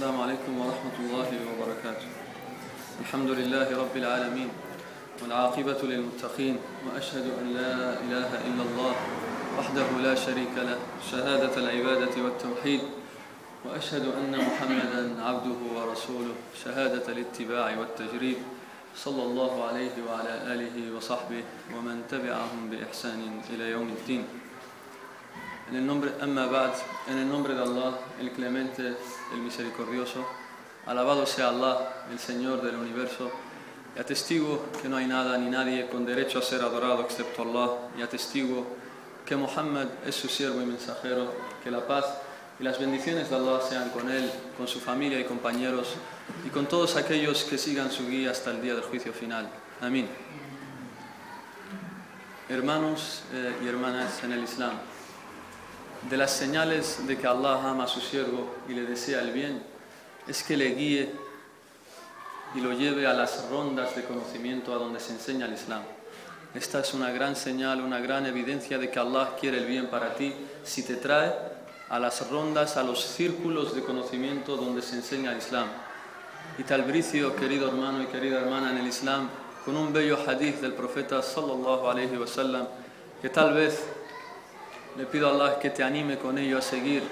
السلام عليكم ورحمة الله وبركاته. الحمد لله رب العالمين والعاقبة للمتقين وأشهد أن لا إله إلا الله وحده لا شريك له شهادة العبادة والتوحيد وأشهد أن محمدا عبده ورسوله شهادة الاتباع والتجريد صلى الله عليه وعلى آله وصحبه ومن تبعهم بإحسان إلى يوم الدين. En el nombre, Amma Ba'd, en el nombre de Allah, el clemente, el misericordioso, alabado sea Allah, el Señor del universo, y atestigo que no hay nada ni nadie con derecho a ser adorado excepto Allah, y atestigo que Muhammad es su siervo y mensajero, que la paz y las bendiciones de Allah sean con él, con su familia y compañeros, y con todos aquellos que sigan su guía hasta el día del juicio final. Amén. Hermanos eh, y hermanas en el Islam, de las señales de que Allah ama a su siervo y le desea el bien es que le guíe y lo lleve a las rondas de conocimiento a donde se enseña el Islam. Esta es una gran señal, una gran evidencia de que Allah quiere el bien para ti si te trae a las rondas, a los círculos de conocimiento donde se enseña el Islam. Y te albricio, querido hermano y querida hermana en el Islam, con un bello hadith del profeta sallallahu alaihi wasallam que tal vez le pido a Allah que te anime con ello a seguir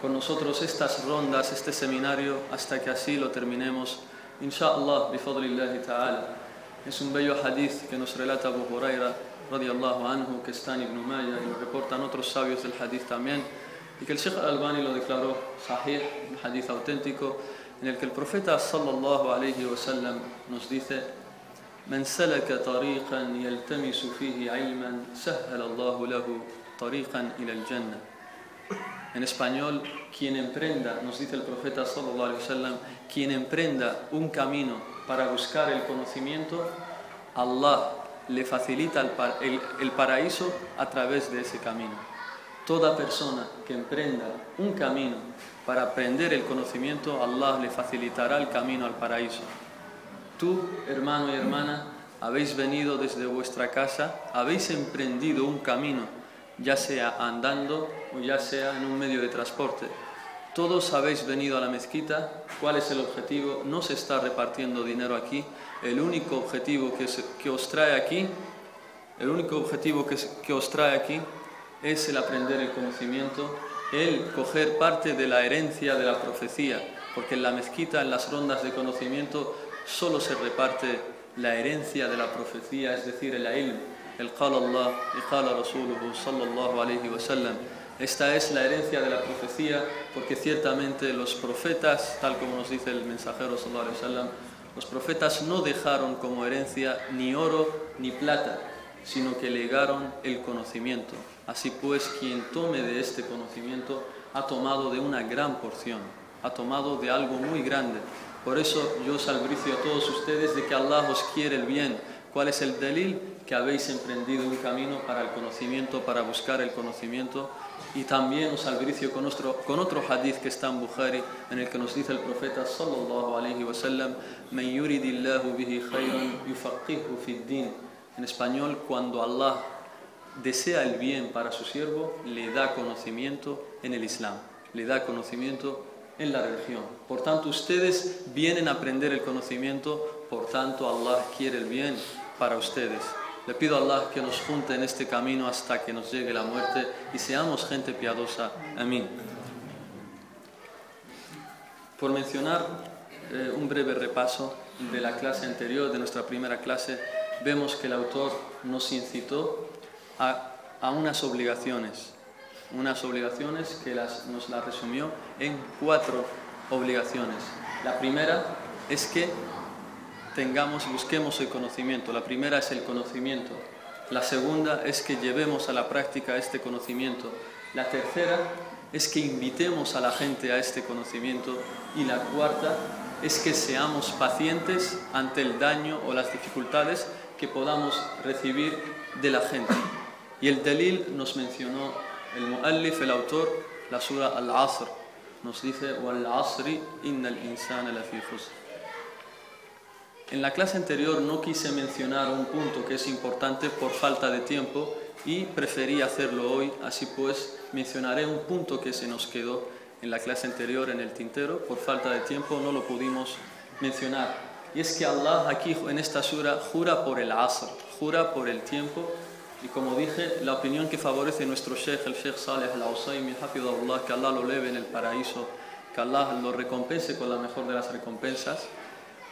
con nosotros estas rondas, este seminario, hasta que así lo terminemos. Inshallah, bifadlillahi ta'ala. Es un bello hadith que nos relata Abu Huraira, radiallahu anhu, que está en Ibn Umayya y lo reportan otros sabios del hadith también, y que el Sheikh al-Albani lo declaró sahih, un hadith auténtico, en el que el profeta sallallahu alayhi wa sallam nos dice من سلك طريقا يلتمس فيه علما سهل الله له طريقا إلى الجنة en español, quien emprenda, nos dice el profeta sallallahu alaihi wasallam, quien emprenda un camino para buscar el conocimiento, Allah le facilita el, par- el- el paraíso a través de ese camino. Toda persona que emprenda un camino para aprender el conocimiento, Allah le facilitará el camino al paraíso. Tú, hermano y hermana, habéis venido desde vuestra casa, habéis emprendido un camino, ya sea andando o ya sea en un medio de transporte. Todos habéis venido a la mezquita. ¿Cuál es el objetivo? No se está repartiendo dinero aquí. El único objetivo que, os trae aquí, el único objetivo que os trae aquí es el aprender el conocimiento, el coger parte de la herencia de la profecía, porque en la mezquita, en las rondas de conocimiento, solo se reparte la herencia de la profecía, es decir, el ilm, el qala Allah y sallallahu alayhi wa sallam. Esta es la herencia de la profecía, porque ciertamente los profetas, tal como nos dice el mensajero sallallahu alayhi wa sallam, los profetas no dejaron como herencia ni oro ni plata, sino que legaron el conocimiento. Así pues, quien tome de este conocimiento ha tomado de una gran porción, ha tomado de algo muy grande. Por eso yo os albricio a todos ustedes de que Allah os quiere el bien. ¿Cuál es el delil? Que habéis emprendido un camino para el conocimiento, para buscar el conocimiento. Y también os albricio con, nuestro, con otro hadith que está en Bukhari, en el que nos dice el profeta sallallahu alaihi wasallam, "Man yuridillahu bihi khayran yufaqihu fid din." En español, cuando Allah desea el bien para su siervo, le da conocimiento en el Islam, le da conocimiento en la religión. Por tanto, ustedes vienen a aprender el conocimiento, por tanto, Allah quiere el bien para ustedes. Le pido a Allah que nos junte en este camino hasta que nos llegue la muerte y seamos gente piadosa. Amén. Por mencionar eh, un breve repaso de la clase anterior, de nuestra primera clase, vemos que el autor nos incitó a, a unas obligaciones, unas obligaciones que las- nos las resumió en cuatro obligaciones. La primera es que tengamos y busquemos el conocimiento. La primera es el conocimiento. La segunda es que llevemos a la práctica este conocimiento. La tercera es que invitemos a la gente a este conocimiento. Y la cuarta es que seamos pacientes ante el daño o las dificultades que podamos recibir de la gente. Y el delil nos mencionó el Mu'allif, el autor, la Sura Al-Asr. Nos dice: Wal-Asri, inna al-insana lafi en la clase anterior no quise mencionar un punto que es importante por falta de tiempo y preferí hacerlo hoy, así pues mencionaré un punto que se nos quedó en la clase anterior en el tintero, por falta de tiempo no lo pudimos mencionar. Y es que Allah aquí en esta sura jura por el asr, jura por el tiempo. Y como dije, la opinión que favorece nuestro Sheikh, el Sheikh Saleh al-Ausaymi, que Allah lo leve en el paraíso, que Allah lo recompense con la mejor de las recompensas,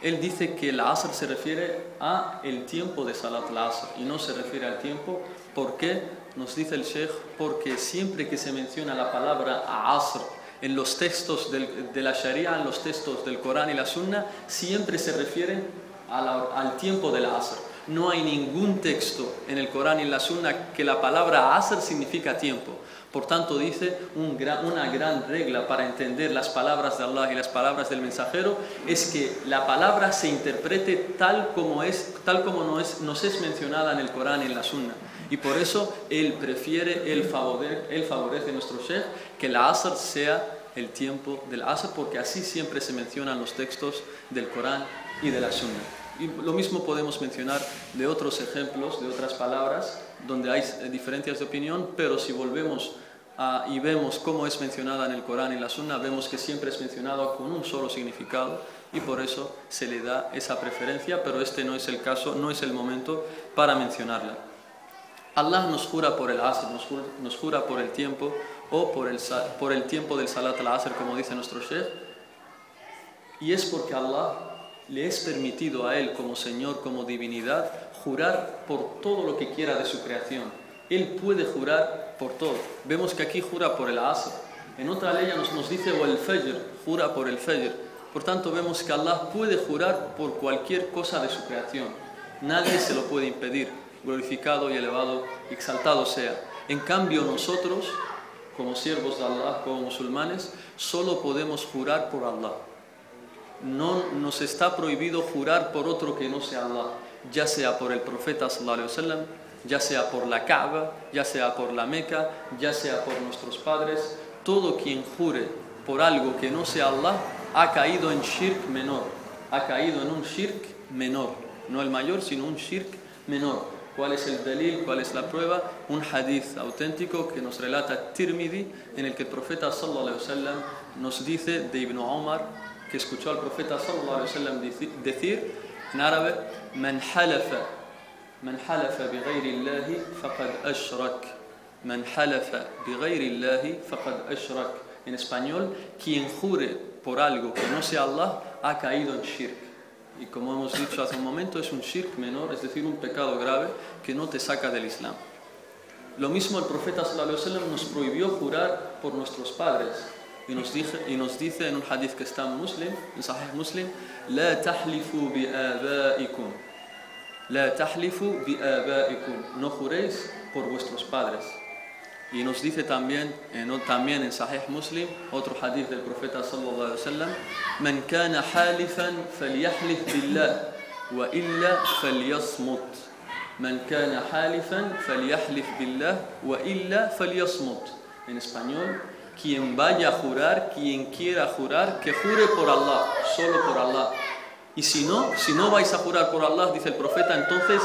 él dice que el asr se refiere a el tiempo de salat al-asr y no se refiere al tiempo. ¿Por qué? Nos dice el Sheikh, porque siempre que se menciona la palabra asr en los textos de la Sharia, en los textos del Corán y la Sunna, siempre se refiere al tiempo del asr. No hay ningún texto en el Corán y la Sunna que la palabra asr significa tiempo. Por tanto, dice una gran regla para entender las palabras de Allah y las palabras del mensajero es que la palabra se interprete tal como, es, tal como no es, nos es mencionada en el Corán y en la Sunna. Y por eso él prefiere, él favorece, él favorece nuestro Sheikh que la Asr sea el tiempo del Asr, porque así siempre se mencionan los textos del Corán y de la Sunna. Y lo mismo podemos mencionar de otros ejemplos, de otras palabras, donde hay diferencias de opinión, pero si volvemos Ah, y vemos cómo es mencionada en el Corán y en la Sunna, vemos que siempre es mencionada con un solo significado y por eso se le da esa preferencia, pero este no es el caso, no es el momento para mencionarla. Allah nos jura por el Asr, nos jura, por el tiempo o por el, por el tiempo del Salat al-Asr, como dice nuestro Sheikh, y es porque Allah le es permitido a Él como Señor, como divinidad, jurar por todo lo que quiera de su creación. Él puede jurar por todo. Vemos que aquí jura por el Asr. En otra ley nos, nos dice o el Fajr, jura por el Fajr. Por tanto, vemos que Allah puede jurar por cualquier cosa de su creación. Nadie se lo puede impedir, glorificado y elevado, exaltado sea. En cambio, nosotros, como siervos de Allah, como musulmanes, solo podemos jurar por Allah. No nos está prohibido jurar por otro que no sea Allah, ya sea por el profeta sallallahu alaihi wasallam, ya sea por la Kaaba, ya sea por la Meca, ya sea por nuestros padres, todo quien jure por algo que no sea Allah ha caído en shirk menor, ha caído en un shirk menor, no el mayor, sino un shirk menor. ¿Cuál es el delil? ¿Cuál es la prueba? Un hadith auténtico que nos relata Tirmidhi, en el que el profeta sallallahu alaihi nos dice de Ibn Omar que escuchó al profeta sallallahu alaihi decir en árabe: "Man halafa من حلف بغير الله فقد أشرك من حلف بغير الله فقد أشرك En español, quien jure por algo que no sea Allah ha caído en shirk. Y como hemos dicho hace un momento, es un shirk menor, es decir, un pecado grave que no te saca del Islam. Lo mismo el profeta sallallahu alaihi wasallam nos prohibió jurar por nuestros padres y nos, dice, y nos dice en un hadith que está en Muslim, en Sahih Muslim, لا تحلفوا بآبائكم La tahlifu bi no juréis por vuestros padres. Y nos dice también, en, también en Sahih Muslim, otro hadith del profeta sallallahu alaihi wasallam, Man kana halifan falyahlif billah wa illa falyasmut. Man kana halifan falyahlif billah wa illa falyasmut. En español, quien vaya a jurar, quien quiera jurar, que jure por Allah, solo por Allah. Y si no, si no vais a jurar por Allah, dice el profeta, entonces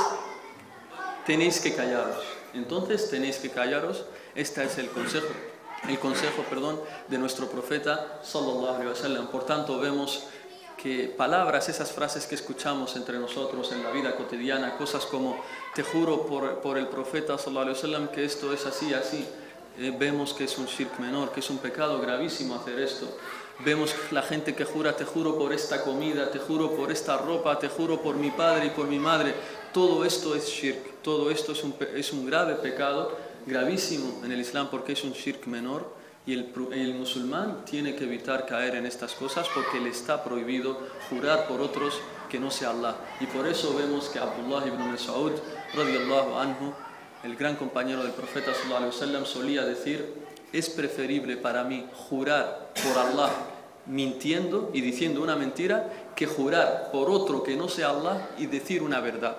tenéis que callaros. Entonces tenéis que callaros. Este es el consejo, el consejo, perdón, de nuestro profeta sallallahu alaihi wasallam. Por tanto, vemos que palabras, esas frases que escuchamos entre nosotros en la vida cotidiana, cosas como te juro por, por el profeta sallallahu alaihi wasallam que esto es así, así, eh, vemos que es un shirk menor, que es un pecado gravísimo hacer esto. Vemos la gente que jura, te juro por esta comida, te juro por esta ropa, te juro por mi padre y por mi madre. Todo esto es shirk, todo esto es un, es un grave pecado, gravísimo en el Islam porque es un shirk menor y el, el, musulmán tiene que evitar caer en estas cosas porque le está prohibido jurar por otros que no sea Allah. Y por eso vemos que Abdullah ibn Mas'ud radiallahu anhu, el gran compañero del profeta sallallahu solía decir, es preferible para mí jurar por Allah mintiendo y diciendo una mentira que jurar por otro que no sea Allah y decir una verdad.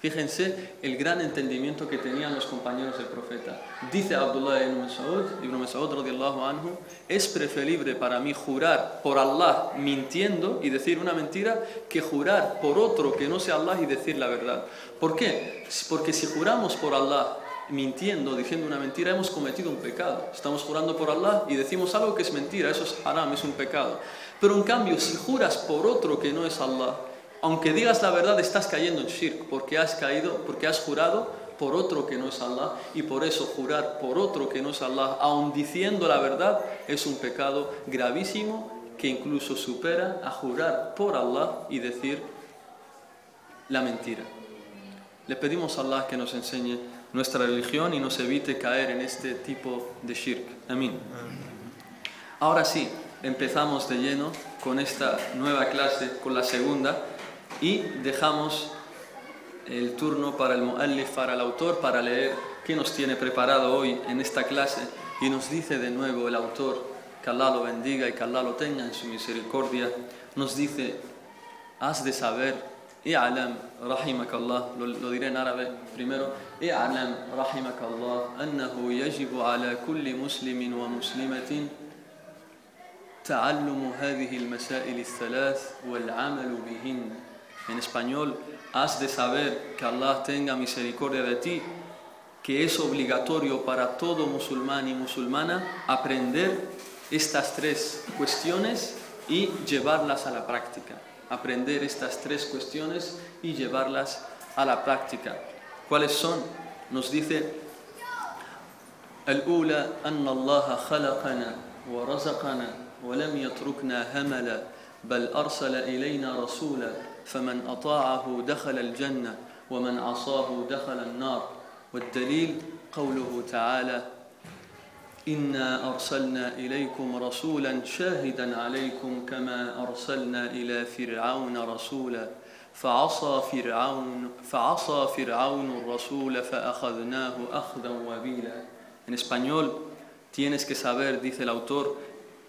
Fíjense el gran entendimiento que tenían los compañeros del profeta. Dice Abdullah ibn Mas'ud, ibn Mas'ud radiyallahu anhu, es preferible para mí jurar por Allah mintiendo y decir una mentira que jurar por otro que no sea Allah y decir la verdad. ¿Por qué? Porque si juramos por Allah mintiendo, diciendo una mentira, hemos cometido un pecado. Estamos jurando por Allah y decimos algo que es mentira, eso es haram, es un pecado. Pero en cambio, si juras por otro que no es Allah, aunque digas la verdad, estás cayendo en shirk, porque has caído, porque has jurado por otro que no es Allah, y por eso jurar por otro que no es Allah, aun diciendo la verdad, es un pecado gravísimo que incluso supera a jurar por Allah y decir la mentira. Le pedimos a Allah que nos enseñe nuestra religión y nos evite caer en este tipo de shirk. Amén. Ahora sí, empezamos de lleno con esta nueva clase, con la segunda y dejamos el turno para el muallif, para el autor, para leer qué nos tiene preparado hoy en esta clase y nos dice de nuevo el autor, que Allah lo bendiga y que Allah lo tenga en su misericordia, nos dice, has de saber, i'alam rahimakallah, lo, lo diré en árabe primero, i'alam rahimakallah, annahu yajibu ala kulli muslimin wa muslimatin تعلم هذه المسائل الثلاث والعمل بهن en español, has de saber que Allah tenga misericordia de ti, que es obligatorio para todo musulmán y musulmana aprender estas tres cuestiones y llevarlas a la práctica. Aprender estas tres cuestiones y llevarlas a la práctica. ¿Cuáles son? Nos dice الأولى أن الله خلقنا ورزقنا ولم يتركنا هملا بل أرسل إلينا رسولا فمن أطاعه دخل الجنة ومن عصاه دخل النار والدليل قوله تعالى إنا أرسلنا إليكم رسولا شاهدا عليكم كما أرسلنا إلى فرعون رسولا فعصى فرعون فعصى فرعون الرسول فأخذناه أخذا وبيلا En español tienes que saber, dice el autor,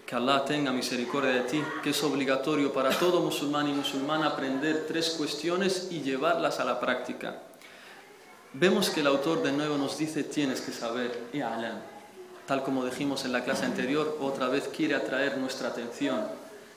que Allah tenga misericordia de ti, que es obligatorio para todo musulmán y musulmana aprender tres cuestiones y llevarlas a la práctica. Vemos que el autor de nuevo nos dice tienes que saber, y alam. Tal como dijimos en la clase anterior, otra vez quiere atraer nuestra atención.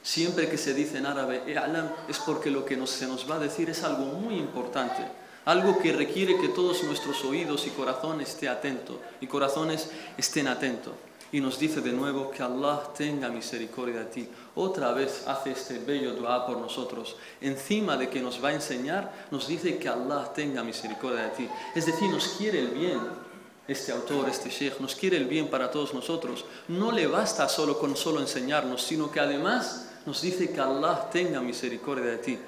Siempre que se dice en árabe, alam, es porque lo que se nos va a decir es algo muy importante algo que requiere que todos nuestros oídos y corazones estén atentos y corazones estén atentos. Y nos dice de nuevo que Allah tenga misericordia de ti. Otra vez hace este bello dua por nosotros. Encima de que nos va a enseñar, nos dice que Allah tenga misericordia de ti. Es decir, nos quiere el bien. Este autor, este sheikh, nos quiere el bien para todos nosotros. No le basta solo con solo enseñarnos, sino que además nos dice que Allah tenga misericordia de ti.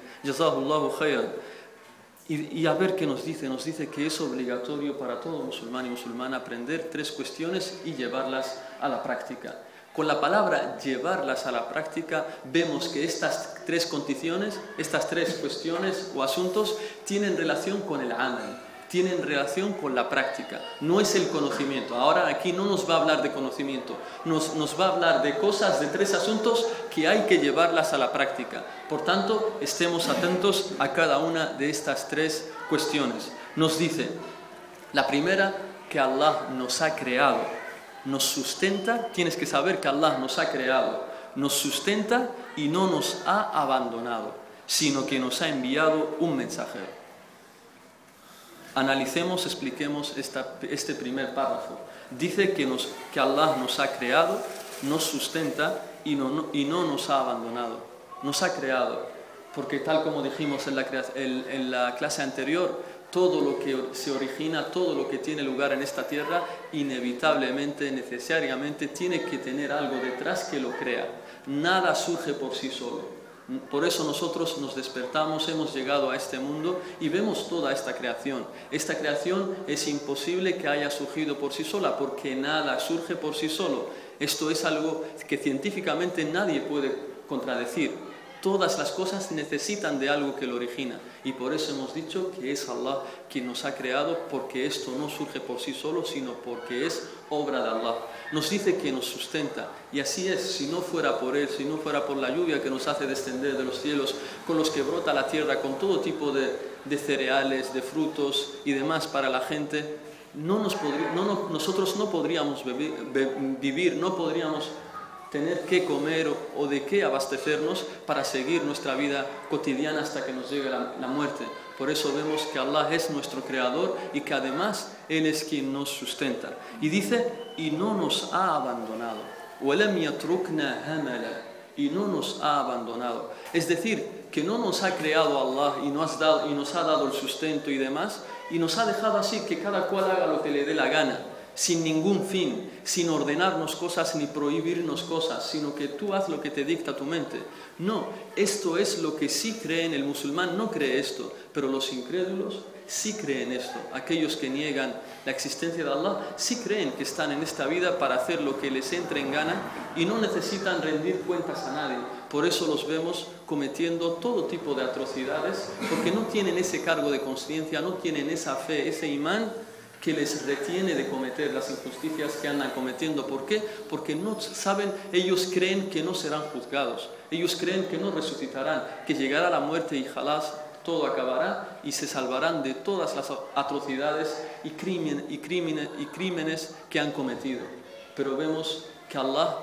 Y, y, a ver qué nos dice. Nos dice que es obligatorio para todo musulmán y musulmana aprender tres cuestiones y llevarlas a la práctica. Con la palabra llevarlas a la práctica vemos que estas tres condiciones, estas tres cuestiones o asuntos tienen relación con el amal, tienen relación con la práctica. No es el conocimiento. Ahora aquí no nos va a hablar de conocimiento, nos, nos va a hablar de cosas, de tres asuntos que hay que llevarlas a la práctica. Por tanto, estemos atentos a cada una de estas tres cuestiones. Nos dice, la primera, que Allah nos ha creado, nos sustenta, tienes que saber que Allah nos ha creado, nos sustenta y no nos ha abandonado, sino que nos ha enviado un mensajero. Analicemos, expliquemos este primer párrafo. Dice que, nos, que Allah nos ha creado, nos sustenta y no, y no nos ha abandonado. Nos ha creado, porque tal como dijimos en la clase anterior, todo lo que se origina, todo lo que tiene lugar en esta tierra, inevitablemente, necesariamente, tiene que tener algo detrás que lo crea. Nada surge por sí solo. Por eso nosotros nos despertamos, hemos llegado a este mundo y vemos toda esta creación. Esta creación es imposible que haya surgido por sí sola, porque nada surge por sí solo. Esto es algo que científicamente nadie puede contradecir. Todas las cosas necesitan de algo que lo origina. Y por eso hemos dicho que es Allah quien nos ha creado, porque esto no surge por sí solo, sino porque es obra de Allah. Nos dice que nos sustenta. Y así es, si no fuera por Él, si no fuera por la lluvia que nos hace descender de los cielos, con los que brota la tierra, con todo tipo de, cereales, de frutos y demás para la gente, no nos no, nosotros no podríamos vivir, no podríamos tener que comer o, de qué abastecernos para seguir nuestra vida cotidiana hasta que nos llegue la, la, muerte. Por eso vemos que Allah es nuestro creador y que además Él es quien nos sustenta. Y dice, y no nos ha abandonado. Y no nos ha abandonado. Es decir, que no nos ha creado Allah y nos, dado, y nos ha dado el sustento y demás, y nos ha dejado así que cada cual haga lo que le dé la gana sin ningún fin, sin ordenarnos cosas ni prohibirnos cosas, sino que tú haz lo que te dicta tu mente. No, esto es lo que sí creen, el musulmán no cree esto, pero los incrédulos sí creen esto. Aquellos que niegan la existencia de Allah sí creen que están en esta vida para hacer lo que les entre en gana y no necesitan rendir cuentas a nadie. Por eso los vemos cometiendo todo tipo de atrocidades, porque no tienen ese cargo de conciencia, no tienen esa fe, ese imán que les retiene de cometer las injusticias que andan cometiendo. ¿Por qué? Porque no saben, ellos creen que no serán juzgados, ellos creen que no resucitarán, que llegará la muerte y jalás todo acabará y se salvarán de todas las atrocidades y, crímenes que han cometido. Pero vemos que Allah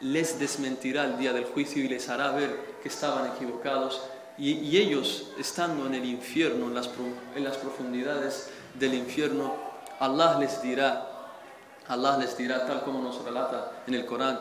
les desmentirá el día del juicio y les hará ver que estaban equivocados y, ellos, estando en el infierno, en las profundidades del infierno, Allah les dirá, Allah les dirá tal como nos relata en el Corán,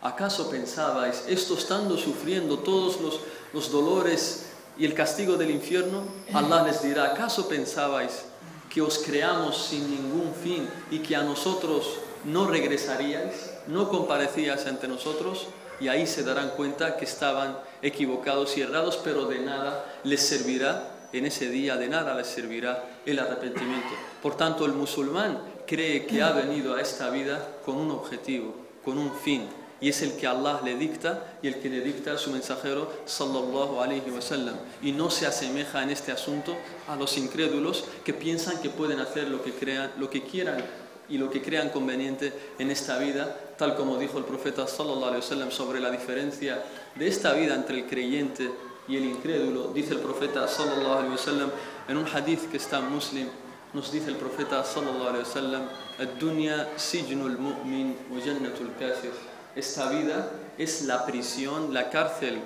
¿Acaso pensabais, esto estando sufriendo todos los, los dolores y el castigo del infierno? Allah les dirá, ¿acaso pensabais que os creamos sin ningún fin y que a nosotros no regresaríais, no comparecíais ante nosotros? y ahí se darán cuenta que estaban equivocados y errados, pero de nada les servirá en ese día, de nada les servirá el arrepentimiento. Por tanto, el musulmán cree que ha venido a esta vida con un objetivo, con un fin, y es el que Allah le dicta y el que le dicta a su mensajero sallallahu alaihi wasallam y no se asemeja en este asunto a los incrédulos que piensan que pueden hacer lo que crean, lo que quieran y lo que crean conveniente en esta vida, tal como dijo el profeta sallallahu alaihi wasallam sobre la diferencia de esta vida entre el creyente y el incrédulo. Dice el profeta sallallahu alaihi wasallam en un hadith que está en Muslim, nos dice el profeta sallallahu alaihi wasallam, "Ad-dunya sijnul mu'min wa jannatul kafir." Esta vida es la prisión, la cárcel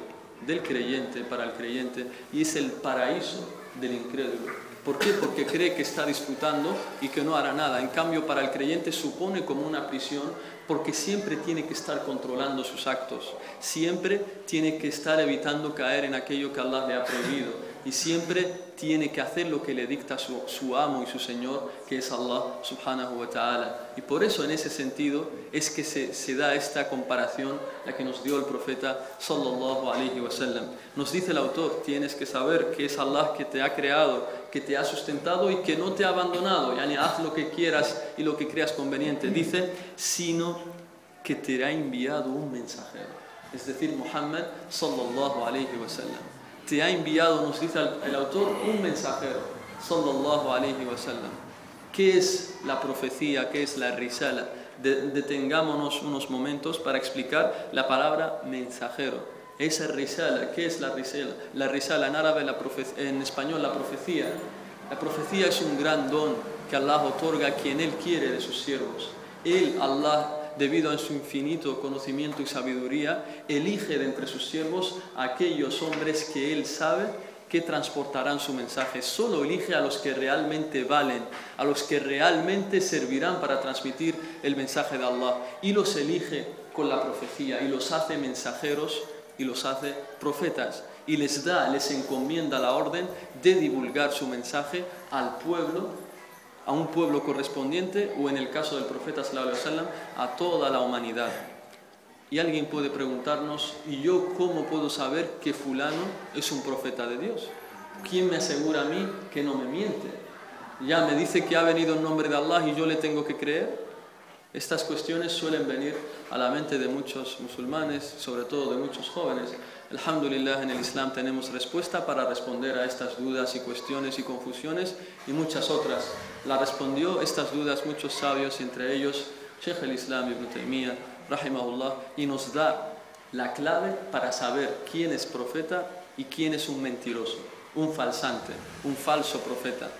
del creyente para el creyente y es el paraíso del incrédulo. ¿Por qué? Porque cree que está disfrutando y que no hará nada. En cambio, para el creyente supone como una prisión porque siempre tiene que estar controlando sus actos, siempre tiene que estar evitando caer en aquello que Allah le ha prohibido y siempre tiene que hacer lo que le dicta su, amo y su Señor, que es Allah subhanahu wa ta'ala. Y por eso en ese sentido es que se, da esta comparación, la que nos dio el profeta sallallahu alaihi wasallam. Nos dice el autor, tienes que saber que es Allah que te ha creado, que te ha sustentado y que no te ha abandonado. Yani haz lo que quieras y lo que creas conveniente. Dice, sino que te ha enviado un mensajero. Es decir, Muhammad sallallahu alaihi wasallam te ha enviado, nos dice el, autor, un mensajero, sallallahu alayhi wa sallam. ¿Qué es la profecía? ¿Qué es la risala? detengámonos unos momentos para explicar la palabra mensajero. Esa risala, ¿qué es la risala? La risala en árabe, la en español, la profecía. La profecía es un gran don que Allah otorga a quien Él quiere de sus siervos. Él, Allah, debido a su infinito conocimiento y sabiduría, elige de entre sus siervos a aquellos hombres que Él sabe que transportarán su mensaje. Solo elige a los que realmente valen, a los que realmente servirán para transmitir el mensaje de Allah. Y los elige con la profecía y los hace mensajeros y los hace profetas. Y les da, les encomienda la orden de divulgar su mensaje al pueblo a un pueblo correspondiente o en el caso del profeta a toda la humanidad. Y alguien puede preguntarnos, ¿y yo cómo puedo saber que fulano es un profeta de Dios? ¿Quién me asegura a mí que no me miente? Ya me dice que ha venido en nombre de Allah y yo le tengo que creer. Estas cuestiones suelen venir a la mente de muchos musulmanes, sobre todo de muchos jóvenes. Alhamdulillah, en el Islam tenemos respuesta para responder a estas dudas y cuestiones y confusiones y muchas otras. La respondió estas dudas muchos sabios, entre ellos Sheikh el-Islam Ibn Taymiyyah, rahimahullah, y nos da la clave para saber quién es profeta y quién es un mentiroso, un falsante, un falso profeta.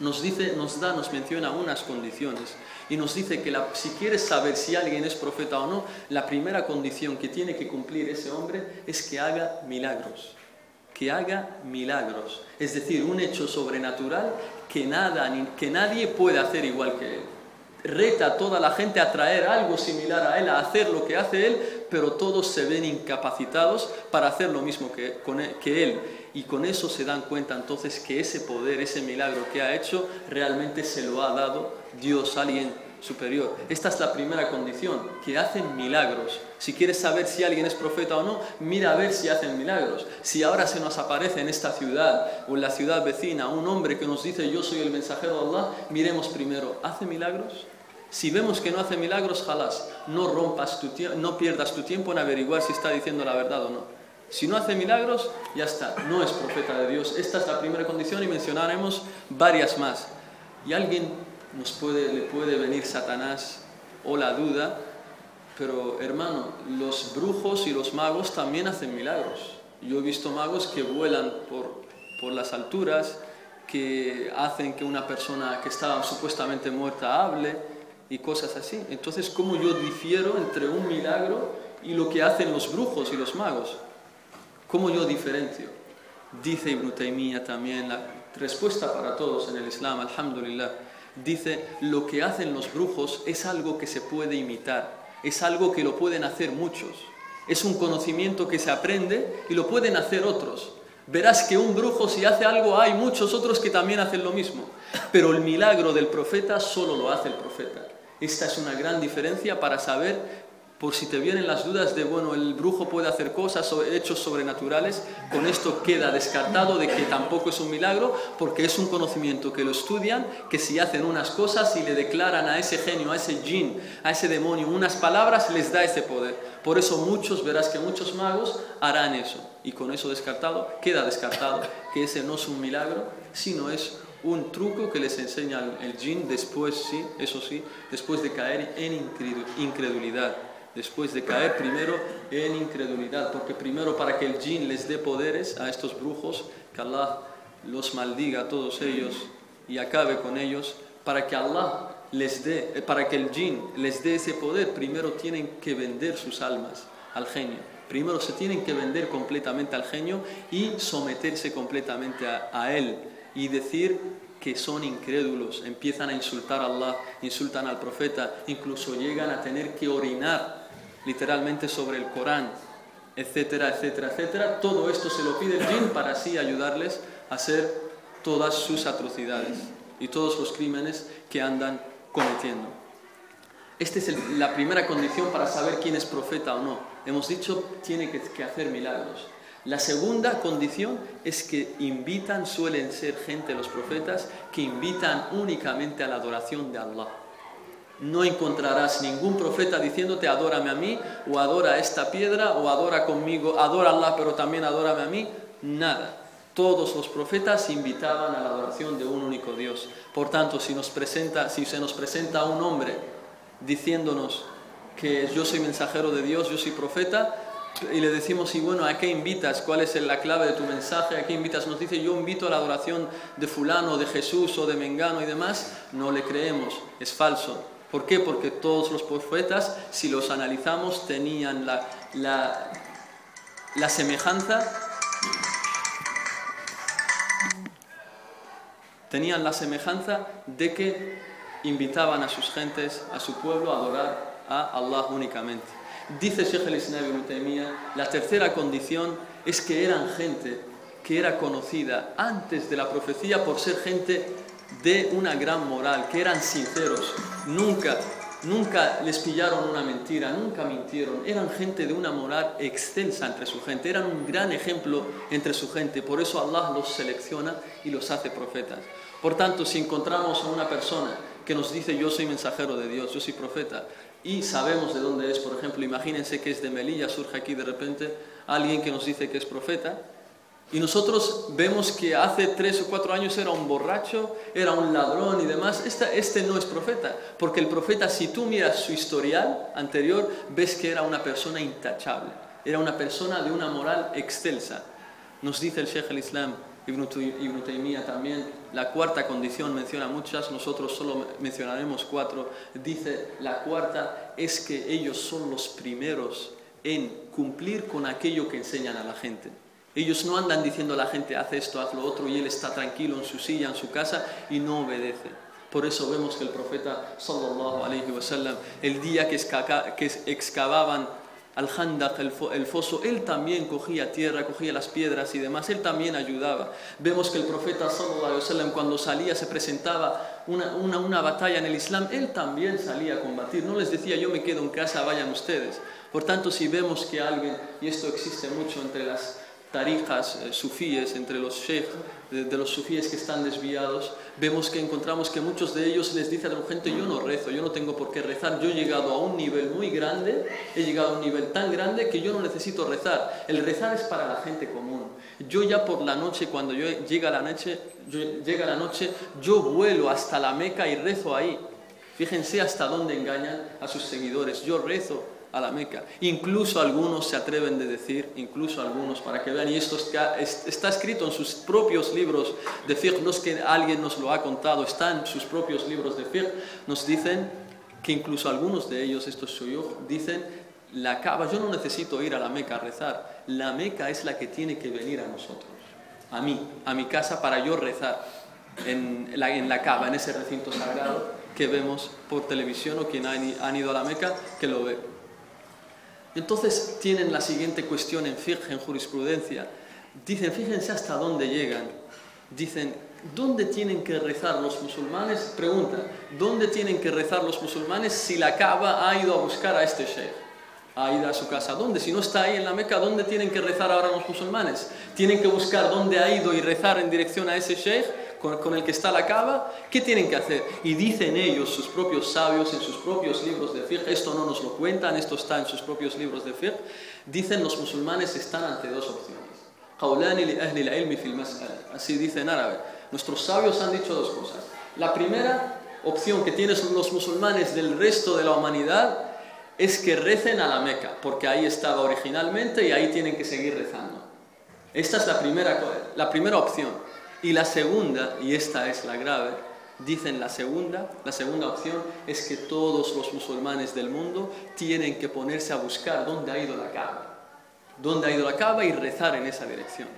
Nos dice, nos da, nos menciona unas condiciones y nos dice que si quieres saber si alguien es profeta o no, la primera condición que tiene que cumplir ese hombre es que haga milagros. Que haga milagros. Es decir, un hecho sobrenatural que, nada, que nadie puede hacer igual que él reta a toda la gente a traer algo similar a él, a hacer lo que hace él, pero todos se ven incapacitados para hacer lo mismo que él. Y con eso se dan cuenta entonces que ese poder, ese milagro que ha hecho, realmente se lo ha dado Dios, alguien superior. Esta es la primera condición, que hacen milagros. Si quieres saber si alguien es profeta o no, mira a ver si hacen milagros. Si ahora se nos aparece en esta ciudad o en la ciudad vecina un hombre que nos dice yo soy el mensajero de Allah, miremos primero, ¿hace milagros? Si vemos que no hace milagros, jalas, no rompas tu no pierdas tu tiempo en averiguar si está diciendo la verdad o no. Si no hace milagros, ya está, no es profeta de Dios. Esta es la primera condición y mencionaremos varias más. Y alguien nos puede, le puede venir Satanás o la duda, pero hermano, los brujos y los magos también hacen milagros. Yo he visto magos que vuelan por, por las alturas, que hacen que una persona que estaba supuestamente muerta hable y cosas así. Entonces, ¿cómo yo difiero entre un milagro y lo que hacen los brujos y los magos? ¿Cómo yo diferencio? Dice Ibn Taymiyyah también, la respuesta para todos en el Islam, alhamdulillah, dice, lo que hacen los brujos es algo que se puede imitar, es algo que lo pueden hacer muchos, es un conocimiento que se aprende y lo pueden hacer otros. Verás que un brujo si hace algo hay muchos otros que también hacen lo mismo, pero el milagro del profeta solo lo hace el profeta. Esta es una gran diferencia para saber por si te vienen las dudas de, bueno, el brujo puede hacer cosas o hechos sobrenaturales, con esto queda descartado de que tampoco es un milagro, porque es un conocimiento que lo estudian, que si hacen unas cosas y le declaran a ese genio, a ese jin, a ese demonio, unas palabras, les da ese poder. Por eso muchos, verás que muchos magos harán eso, y con eso descartado, queda descartado que ese no es un milagro, sino es un truco que les enseña el jin después, sí, eso sí, después de caer en incredulidad después de caer primero en incredulidad, porque primero para que el jin les dé poderes a estos brujos, que Allah los maldiga a todos ellos y acabe con ellos, para que Allah les dé, eh, para que el jin les dé ese poder, primero tienen que vender sus almas al genio. Primero se tienen que vender completamente al genio y someterse completamente a, a él y decir que son incrédulos, empiezan a insultar a Allah, insultan al profeta, incluso llegan a tener que orinar literalmente sobre el Corán, etcétera, etcétera, etcétera. Todo esto se lo pide el jin para así ayudarles a hacer todas sus atrocidades y todos los crímenes que andan cometiendo. Esta es la primera condición para saber quién es profeta o no. Hemos dicho, tiene que, que hacer milagros. La segunda condición es que invitan, suelen ser gente, los profetas, que invitan únicamente a la adoración de Allah. No encontrarás ningún profeta diciéndote adórame a mí o adora esta piedra o adora conmigo, adora Allah pero también adórame a mí. Nada. Todos los profetas invitaban a la adoración de un único Dios. Por tanto, si, nos presenta, si se nos presenta un hombre diciéndonos que yo soy mensajero de Dios, yo soy profeta, y le decimos, y bueno, ¿a qué invitas? ¿Cuál es la clave de tu mensaje? ¿A qué invitas? Nos dice, yo invito a la adoración de fulano, de Jesús o de Mengano y demás. No le creemos, es falso. ¿Por qué? Porque todos los profetas, si los analizamos, tenían la, la, semejanza tenían la semejanza de que invitaban a sus gentes, a su pueblo, a adorar a Allah únicamente. Dice Sheikh el-Islam ibn la tercera condición es que eran gente que era conocida antes de la profecía por ser gente de una gran moral, que eran sinceros, nunca, nunca les pillaron una mentira, nunca mintieron, eran gente de una moral extensa entre su gente, eran un gran ejemplo entre su gente, por eso Allah los selecciona y los hace profetas. Por tanto, si encontramos a una persona que nos dice yo soy mensajero de Dios, yo soy profeta, y sabemos de dónde es, por ejemplo, imagínense que es de Melilla, surge aquí de repente alguien que nos dice que es profeta, y nosotros vemos que hace tres o cuatro años era un borracho, era un ladrón y demás. este no es profeta, porque el profeta, si tú miras su historial anterior, ves que era una persona intachable, era una persona de una moral excelsa. Nos dice el Sheikh al-Islam, Ibn Taymiyyah también, la cuarta condición menciona muchas, nosotros solo mencionaremos cuatro. Dice, la cuarta es que ellos son los primeros en cumplir con aquello que enseñan a la gente. Ellos no andan diciendo a la gente, haz esto, haz lo otro, y él está tranquilo en su silla, en su casa, y no obedece. Por eso vemos que el profeta, sallallahu alayhi wa sallam, el día que, excavaban al handak, el, foso, él también cogía tierra, cogía las piedras y demás, él también ayudaba. Vemos que el profeta, sallallahu alayhi wa sallam, cuando salía, se presentaba una, una, una batalla en el Islam, él también salía a combatir. No les decía, yo me quedo en casa, vayan ustedes. Por tanto, si vemos que alguien, y esto existe mucho entre las tarijas eh, sufíes, entre los sheikhs de, los sufíes que están desviados, vemos que encontramos que muchos de ellos les dicen a la gente, yo no rezo, yo no tengo por qué rezar, yo he llegado a un nivel muy grande, he llegado a un nivel tan grande que yo no necesito rezar. El rezar es para la gente común. Yo ya por la noche, cuando yo llega la noche, llega la noche, yo vuelo hasta la Meca y rezo ahí. Fíjense hasta dónde engañan a sus seguidores. Yo rezo a la Meca. Incluso algunos se atreven de decir, incluso algunos, para que vean, y esto está escrito en sus propios libros de fiqh, no es que alguien nos lo ha contado, está en sus propios libros de fiqh, nos dicen que incluso algunos de ellos, estos shuyukh, dicen, la Kaaba, yo no necesito ir a la Meca a rezar, la Meca es la que tiene que venir a nosotros, a mí, a mi casa para yo rezar en la, en la Kaaba, en ese recinto sagrado que vemos por televisión o quien han ido a la Meca que lo ve. Entonces tienen la siguiente cuestión en fiqh, en jurisprudencia. Dicen, fíjense hasta dónde llegan. Dicen, ¿dónde tienen que rezar los musulmanes? Pregunta, ¿dónde tienen que rezar los musulmanes si la Kaaba ha ido a buscar a este sheikh? Ha ido a su casa. ¿Dónde? Si no está ahí en la Meca, ¿dónde tienen que rezar ahora los musulmanes? ¿Tienen que buscar dónde ha ido y rezar en dirección a ese sheikh? Con, el que está la cava, ¿qué tienen que hacer? Y dicen ellos, sus propios sabios, en sus propios libros de fiqh, esto no nos lo cuentan, esto está en sus propios libros de fiqh, dicen los musulmanes están ante dos opciones. Así dice en árabe. Nuestros sabios han dicho dos cosas. La primera opción que tienen los musulmanes del resto de la humanidad es que recen a la Meca, porque ahí estaba originalmente y ahí tienen que seguir rezando. Esta es la primera, la primera opción. Y la segunda, y esta es la grave, dicen la segunda, la segunda opción es que todos los musulmanes del mundo tienen que ponerse a buscar dónde ha ido la Kaaba, dónde ha ido la Kaaba y rezar en esa dirección.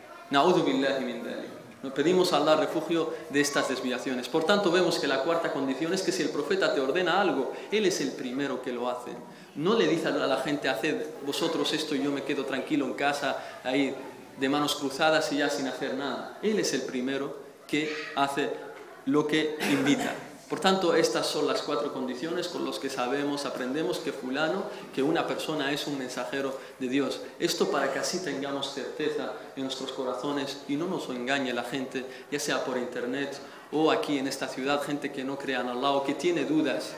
Nos pedimos a Allah refugio de estas desviaciones. Por tanto, vemos que la cuarta condición es que si el profeta te ordena algo, él es el primero que lo hace. No le dice a la gente, haced vosotros esto y yo me quedo tranquilo en casa, ahí de manos cruzadas y ya sin hacer nada. Él es el primero que hace lo que invita. Por tanto, estas son las cuatro condiciones con las que sabemos, aprendemos que fulano, que una persona es un mensajero de Dios. Esto para que así tengamos certeza en nuestros corazones y no nos engañe la gente, ya sea por internet o aquí en esta ciudad, gente que no crea en Allah o que tiene dudas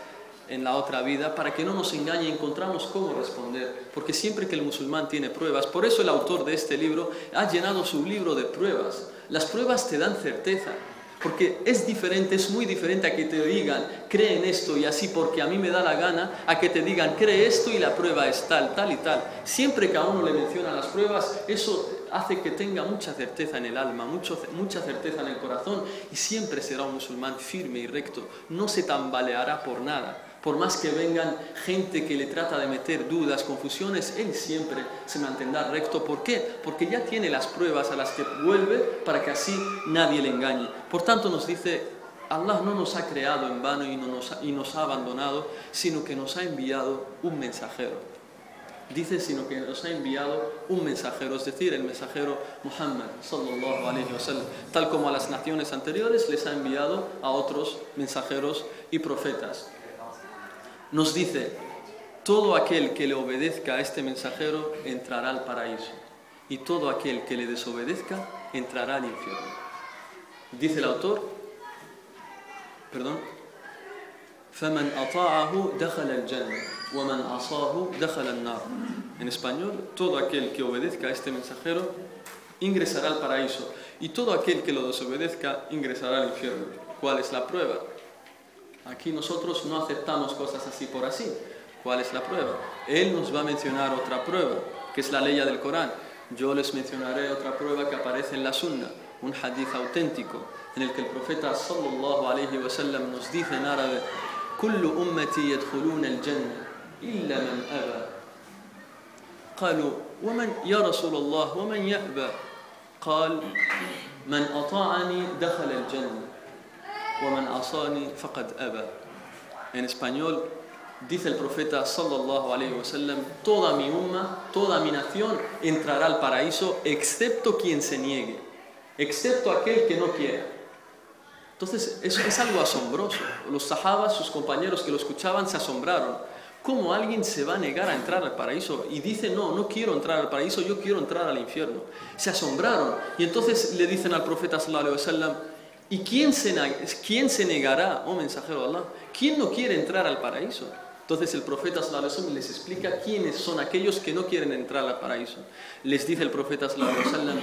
en la otra vida para que no nos engañe y encontramos cómo responder. Porque siempre que el musulmán tiene pruebas, por eso el autor de este libro ha llenado su libro de pruebas. Las pruebas te dan certeza. Porque es diferente, es muy diferente a que te digan, cree en esto y así porque a mí me da la gana, a que te digan, cree esto y la prueba es tal, tal y tal. Siempre que a uno le mencionan las pruebas, eso hace que tenga mucha certeza en el alma, mucho, mucha certeza en el corazón y siempre será un musulmán firme y recto. No se tambaleará por nada por más que vengan gente que le trata de meter dudas, confusiones, él siempre se mantendrá recto. ¿Por qué? Porque ya tiene las pruebas a las que vuelve para que así nadie le engañe. Por tanto nos dice, Allah no nos ha creado en vano y, no nos, ha, nos ha abandonado, sino que nos ha enviado un mensajero. Dice, sino que nos ha enviado un mensajero, es decir, el mensajero Muhammad, sallallahu alayhi wa sallam. Tal como a las naciones anteriores les ha enviado a otros mensajeros y profetas nos dice, todo aquel que le obedezca a este mensajero entrará al paraíso y todo aquel que le desobedezca entrará al infierno. Dice el autor, perdón, فمن أطاعه دخل الجنة ومن عصاه دخل النار En español, todo aquel que obedezca a este mensajero ingresará al paraíso y todo aquel que lo desobedezca ingresará al infierno. ¿Cuál es la prueba? Aquí nosotros no aceptamos cosas así por así. ¿Cuál es la prueba? Él nos va a mencionar otra prueba, que es la ley del Corán. Yo les mencionaré otra prueba que aparece en la Sunna, un hadith auténtico, en el que el profeta sallallahu alayhi wa sallam nos dice en árabe: كل أمتي يدخلون الجنة إلا من أبى قالوا ومن يا رسول الله ومن يأبى قال من أطاعني دخل الجنة ومن عصاني فقد أبى En español dice el profeta sallallahu alayhi wa sallam toda mi umma, toda mi nación entrará al paraíso excepto quien se niegue, excepto aquel que no quiera. Entonces, eso es algo asombroso. Los sahabas, sus compañeros que lo escuchaban, se asombraron. ¿Cómo alguien se va a negar a entrar al paraíso? Y dice, no, no quiero entrar al paraíso, yo quiero entrar al infierno. Se asombraron. Y entonces le dicen al profeta sallallahu alaihi wasallam, ¿y quién se, quién se negará, oh mensajero de Allah? ¿Quién no quiere entrar al paraíso? Entonces el profeta sallallahu les explica quiénes son aquellos que no quieren entrar al paraíso. Les dice el profeta sallallahu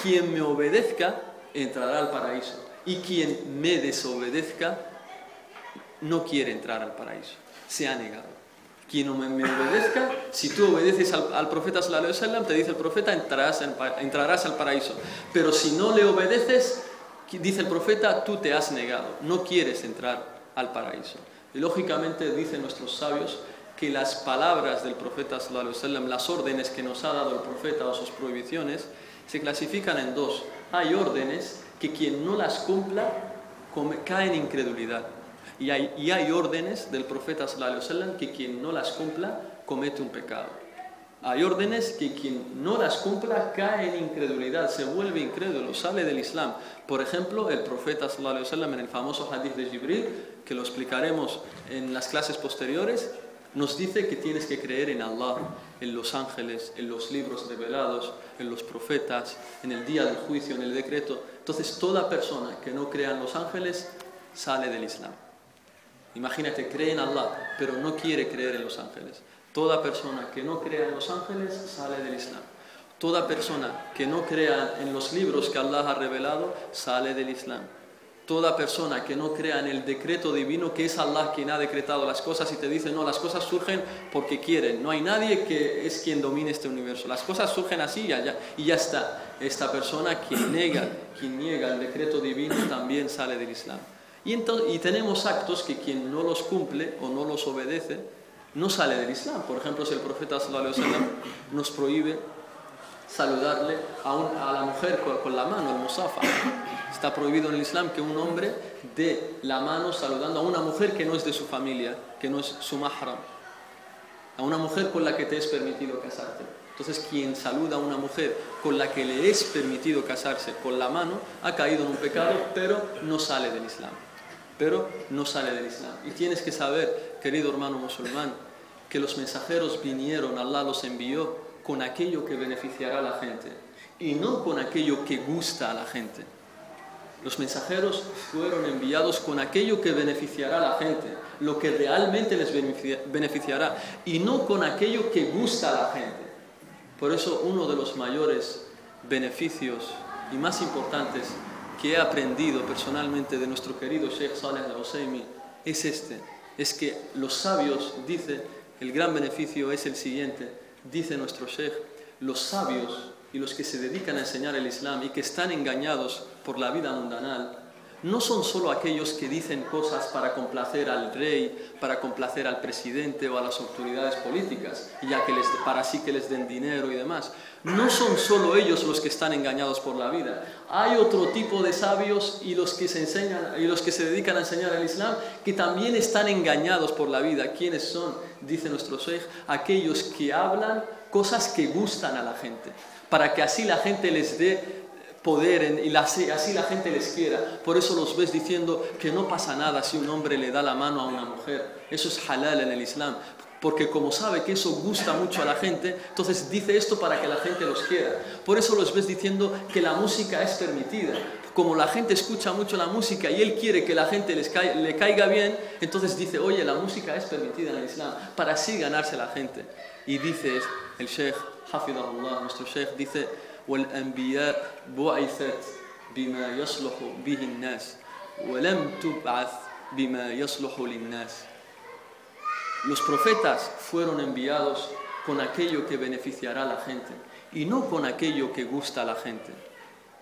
quien me obedezca entrará al paraíso. Y quien me desobedezca no quiere entrar al paraíso. Se ha negado. Quien me, obedezca, si tú obedeces al, profeta sallallahu alaihi wasallam, te dice el profeta, entrarás, entrarás al paraíso. Pero si no le obedeces, dice el profeta, tú te has negado, no quieres entrar al paraíso. Y lógicamente dicen nuestros sabios que las palabras del profeta sallallahu alaihi wasallam, las órdenes que nos ha dado el profeta o sus prohibiciones, se clasifican en dos. Hay órdenes que quien no las cumpla cae en incredulidad. Y hay, órdenes del profeta wasallam que quien no las cumpla comete un pecado. Hay órdenes que quien no las cumpla cae en incredulidad, se vuelve incrédulo, sale del Islam. Por ejemplo, el profeta wasallam en el famoso hadith de Jibril, que lo explicaremos en las clases posteriores, nos dice que tienes que creer en Allah, en los ángeles, en los libros revelados, en los profetas, en el día del juicio, en el decreto. Entonces toda persona que no crea en los ángeles sale del Islam. Imagínate, cree en Allah, pero no quiere creer en los ángeles. Toda persona que no crea en los ángeles sale del Islam. Toda persona que no crea en los libros que Allah ha revelado sale del Islam toda persona que no crea en el decreto divino, que es Allah quien ha decretado las cosas y te dice, no, las cosas surgen porque quieren, no hay nadie que es quien domine este universo, las cosas surgen así y ya, y ya está. Esta persona quien niega, quien niega el decreto divino también sale del Islam. Y, entonces, y tenemos actos que quien no los cumple o no los obedece, no sale del Islam. Por ejemplo, si el profeta sallallahu nos prohíbe saludarle a, la mujer con, la mano, el musafa. Está prohibido en el Islam que un hombre dé la mano saludando a una mujer que no es de su familia, que no es su mahram, a una mujer con la que te es permitido casarte. Entonces quien saluda a una mujer con la que le es permitido casarse con la mano ha caído en un pecado, pero no sale del Islam. Pero no sale del Islam. Y tienes que saber, querido hermano musulmán, que los mensajeros vinieron, Allah los envió con aquello que beneficiará a la gente y no con aquello que gusta a la gente. Los mensajeros fueron enviados con aquello que beneficiará a la gente, lo que realmente les beneficiará, y no con aquello que gusta a la gente. Por eso uno de los mayores beneficios y más importantes que he aprendido personalmente de nuestro querido Sheikh Saleh al-Husaymi es este, es que los sabios, dice, el gran beneficio es el siguiente, dice nuestro Sheikh, los sabios y los que se dedican a enseñar el Islam y que están engañados por la vida mundanal, no son solo aquellos que dicen cosas para complacer al rey, para complacer al presidente o a las autoridades políticas, ya que les, para así que les den dinero y demás. No son solo ellos los que están engañados por la vida. Hay otro tipo de sabios y los que se enseñan y los que se dedican a enseñar el Islam que también están engañados por la vida. ¿Quiénes son? Dice nuestro Sheikh, aquellos que hablan cosas que gustan a la gente, para que así la gente les dé poder y así la gente les quiera. Por eso los ves diciendo que no pasa nada si un hombre le da la mano a una mujer. Eso es halal en el Islam. porque como sabe que eso gusta mucho a la gente, entonces dice esto para que la gente los quiera. Por eso los ves diciendo que la música es permitida. Como la gente escucha mucho la música y él quiere que la gente les le caiga bien, entonces dice, oye, la música es permitida en el Islam, para así ganarse la gente. Y dice el Sheikh, Hafidahullah, nuestro Sheikh, dice, والأنبياء بعثت بما يصلح به الناس ولم تبعث بما يصلح للناس los profetas fueron enviados con aquello que beneficiará a la gente y no con aquello que gusta a la gente.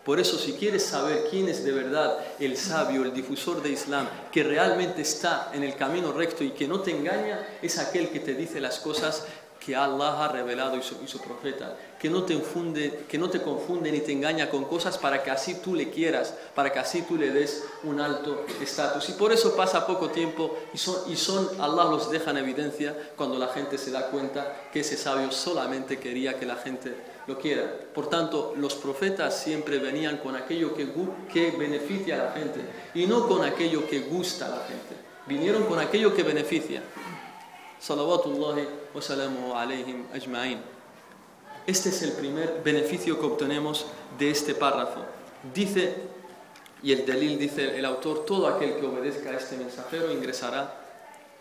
Por eso si quieres saber quién es de verdad el sabio, el difusor de Islam, que realmente está en el camino recto y que no te engaña, es aquel que te dice las cosas que Allah ha revelado y su, profeta, que no, te infunde, que no te confunde ni te engaña con cosas para que así tú le quieras, para que así tú le des un alto estatus. Y por eso pasa poco tiempo y son, y son, Allah los deja en evidencia cuando la gente se da cuenta que ese sabio solamente quería que la gente lo quiera. Por tanto, los profetas siempre venían con aquello que, que beneficia a la gente y no con aquello que gusta a la gente. Vinieron con aquello que beneficia. Salawatullahi Este es el primer beneficio que obtenemos de este párrafo. Dice, y el delil dice el autor, todo aquel que obedezca a este mensajero ingresará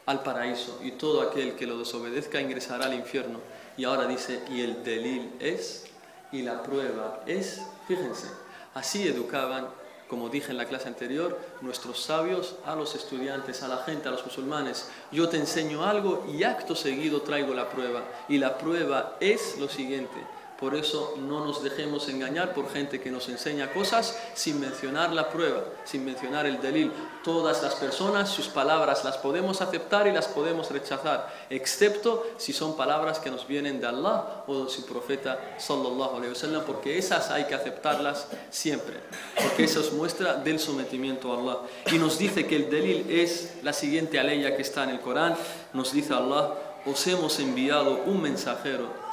al paraíso y todo aquel que lo desobedezca ingresará al infierno. Y ahora dice, y el delil es, y la prueba es, fíjense, así educaban como dije en la clase anterior, nuestros sabios a los estudiantes, a la gente, a los musulmanes. Yo te enseño algo y acto seguido traigo la prueba. Y la prueba es lo siguiente. Por eso no nos dejemos engañar por gente que nos enseña cosas sin mencionar la prueba, sin mencionar el delil. Todas las personas, sus palabras las podemos aceptar y las podemos rechazar, excepto si son palabras que nos vienen de Allah o de su profeta sallallahu alaihi wasallam, porque esas hay que aceptarlas siempre, porque eso es muestra del sometimiento a Allah. Y nos dice que el delil es la siguiente aleya que está en el Corán, nos dice Allah, os hemos enviado un mensajero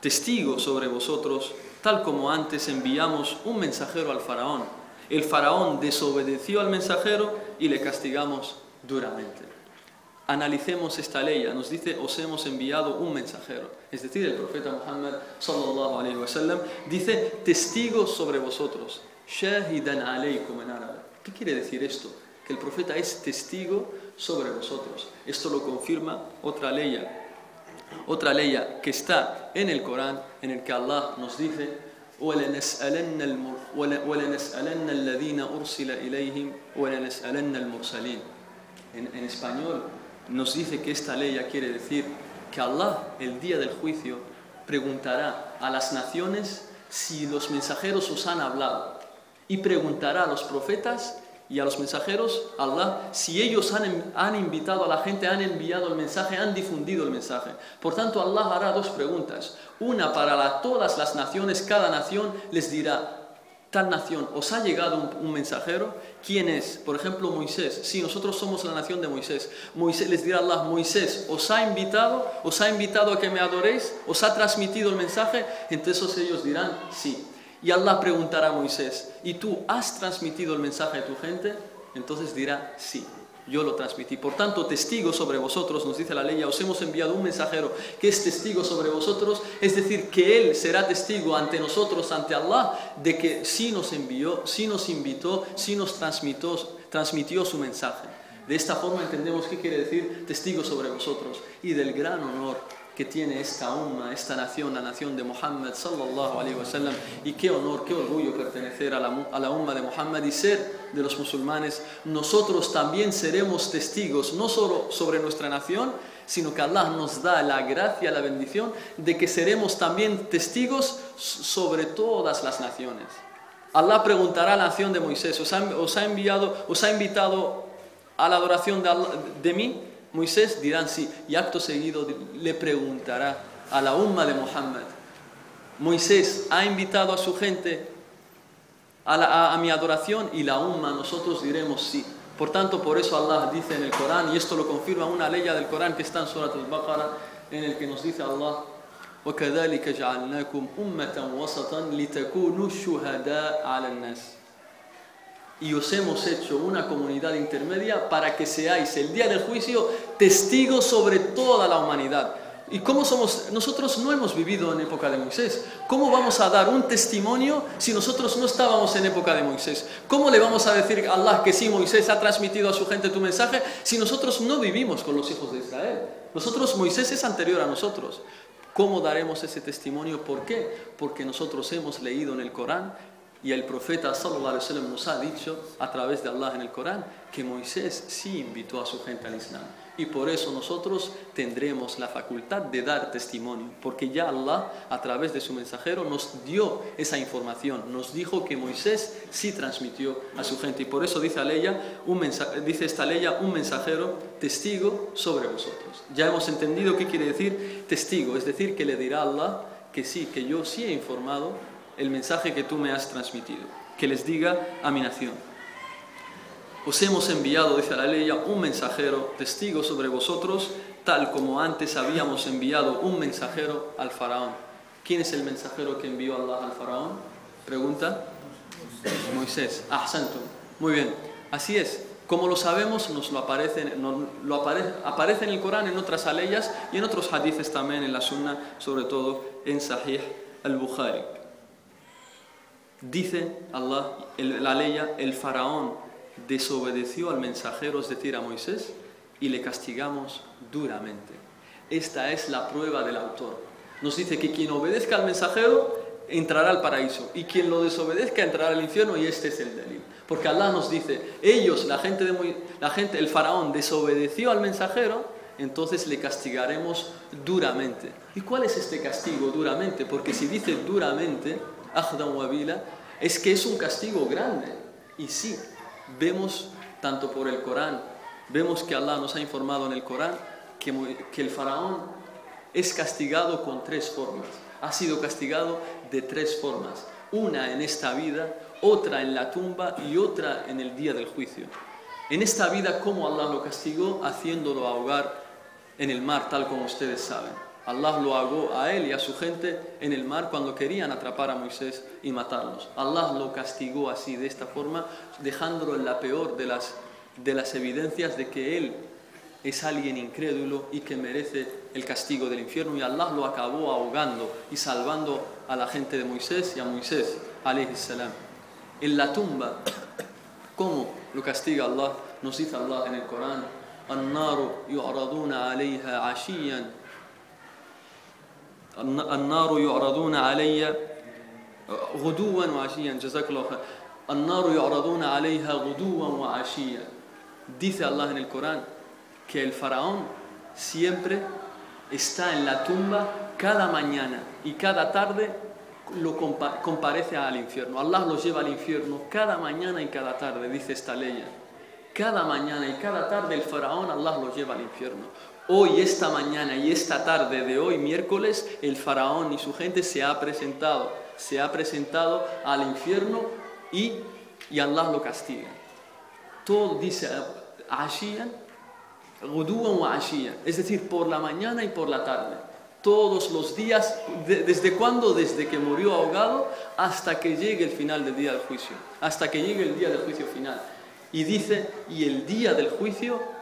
testigo sobre vosotros, tal como antes enviamos un mensajero al faraón. El faraón desobedeció al mensajero y le castigamos duramente. Analicemos esta ley, nos dice, os hemos enviado un mensajero. Es decir, el profeta Muhammad sallallahu alayhi wa sallam dice, testigo sobre vosotros. Shahidan alaykum en árabe. ¿Qué quiere decir esto? Que el profeta es testigo sobre vosotros. Esto lo confirma otra ley otra ley que está en el Corán, en el que Allah nos dice, en, en español nos dice que esta ley quiere decir que Allah el día del juicio preguntará a las naciones si los mensajeros os han hablado y preguntará a los profetas y a los mensajeros, Allah, si ellos han, han, invitado a la gente, han enviado el mensaje, han difundido el mensaje. Por tanto, Allah hará dos preguntas. Una para todas las naciones, cada nación les dirá, tal nación, ¿os ha llegado un, mensajero? ¿Quién es? Por ejemplo, Moisés. Si nosotros somos la nación de Moisés. Moisés les dirá Allah, Moisés, ¿os ha invitado? ¿Os ha invitado a que me adoréis? ¿Os ha transmitido el mensaje? Entonces ellos dirán, sí. Y Allah preguntará a Moisés, ¿y tú has transmitido el mensaje a tu gente? Entonces dirá, sí, yo lo transmití. Por tanto, testigo sobre vosotros, nos dice la ley, os hemos enviado un mensajero que es testigo sobre vosotros, es decir, que él será testigo ante nosotros, ante Allah, de que sí nos envió, sí nos invitó, sí nos transmitió, transmitió su mensaje. De esta forma entendemos qué quiere decir testigo sobre vosotros y del gran honor que tiene esta umma, esta nación, la nación de Muhammad sallallahu alaihi wasallam y qué honor, qué orgullo pertenecer a la, a la umma de Muhammad y ser de los musulmanes. Nosotros también seremos testigos, no solo sobre nuestra nación, sino que Allah nos da la gracia, la bendición de que seremos también testigos sobre todas las naciones. Allah preguntará a la nación de Moisés, ¿os ha, enviado, os ha invitado a la adoración de, de mí? Moisés dirán sí, y acto seguido le preguntará a la umma de Muhammad, Moisés ha invitado a su gente a, mi adoración y la umma, nosotros diremos sí. Por tanto, por eso Allah dice en el Corán, y esto lo confirma una ley del Corán que está en Surat al-Baqarah, en el que nos dice Allah, وَكَذَلِكَ جَعَلْنَاكُمْ أُمَّةً وَسَطًا لِتَكُونُوا شُهَدَاءَ عَلَى النَّاسِ y os hemos hecho una comunidad intermedia para que seáis el día del juicio testigos sobre toda la humanidad. ¿Y cómo somos? Nosotros no hemos vivido en época de Moisés. ¿Cómo vamos a dar un testimonio si nosotros no estábamos en época de Moisés? ¿Cómo le vamos a decir a Allah que sí, Moisés ha transmitido a su gente tu mensaje si nosotros no vivimos con los hijos de Israel? Nosotros, Moisés es anterior a nosotros. ¿Cómo daremos ese testimonio? ¿Por qué? Porque nosotros hemos leído en el Corán y el profeta sallallahu alaihi wasallam nos ha dicho a través de Allah en el Corán que Moisés sí invitó a su gente al Islam. Y por eso nosotros tendremos la facultad de dar testimonio, porque ya Allah a través de su mensajero nos dio esa información, nos dijo que Moisés sí transmitió a su gente. Y por eso dice, un dice esta ley un mensajero testigo sobre vosotros. Ya hemos entendido qué quiere decir testigo, es decir, que le dirá Allah que sí, que yo sí he informado el mensaje que tú me has transmitido, que les diga a mi nación. Os hemos enviado, dice la ley, un mensajero, testigo sobre vosotros, tal como antes habíamos enviado un mensajero al faraón. ¿Quién es el mensajero que envió Allah al faraón? Pregunta. Moisés. Ah, santo. Muy bien. Así es. Como lo sabemos, nos lo aparece, lo aparece, en el Corán, en otras aleyas y en otros hadices también en la Sunna, sobre todo en Sahih al-Bukhari. Dice Allah, la ley, el faraón desobedeció al mensajero, es decir, a Moisés, y le castigamos duramente. Esta es la prueba del autor. Nos dice que quien obedezca al mensajero entrará al paraíso y quien lo desobedezca entrará al infierno y este es el delito. Porque Allah nos dice, ellos, la gente, de, la gente, el faraón desobedeció al mensajero, entonces le castigaremos duramente. ¿Y cuál es este castigo duramente? Porque si dice duramente, Ahdan Wabila, es que es un castigo grande. Y sí, vemos tanto por el Corán, vemos que Allah nos ha informado en el Corán que, que el faraón es castigado con tres formas. Ha sido castigado de tres formas. Una en esta vida, otra en la tumba y otra en el día del juicio. En esta vida, ¿cómo Allah lo castigó? Haciéndolo ahogar en el mar, tal como ustedes saben. Allah lo hago a él y a su gente en el mar cuando querían atrapar a Moisés y matarlos. Allah lo castigó así, de esta forma, dejándolo en la peor de las, de las evidencias de que él es alguien incrédulo y que merece el castigo del infierno y Allah lo acabó ahogando y salvando a la gente de Moisés y a Moisés, salam. En la tumba, ¿cómo lo castiga Allah? Nos dice Allah en el Corán, النار يعرضون علي غدوا وعشيا جزاك الله خير النار يعرضون عليها غدوا وعشيا dice Allah en el Corán que el faraón siempre está en la tumba cada mañana y cada tarde lo comparece al infierno. Allah lo lleva al infierno cada mañana y cada tarde, dice esta ley. Cada mañana y cada tarde el faraón Allah lo lleva al infierno. Hoy, esta mañana y esta tarde de hoy, miércoles, el faraón y su gente se ha presentado, se ha presentado al infierno y, y Allah lo castiga. Todo dice es decir, por la mañana y por la tarde. Todos los días, ¿desde cuándo? Desde que murió ahogado hasta que llegue el final del día del juicio, hasta que llegue el día del juicio final. Y dice, y el día del juicio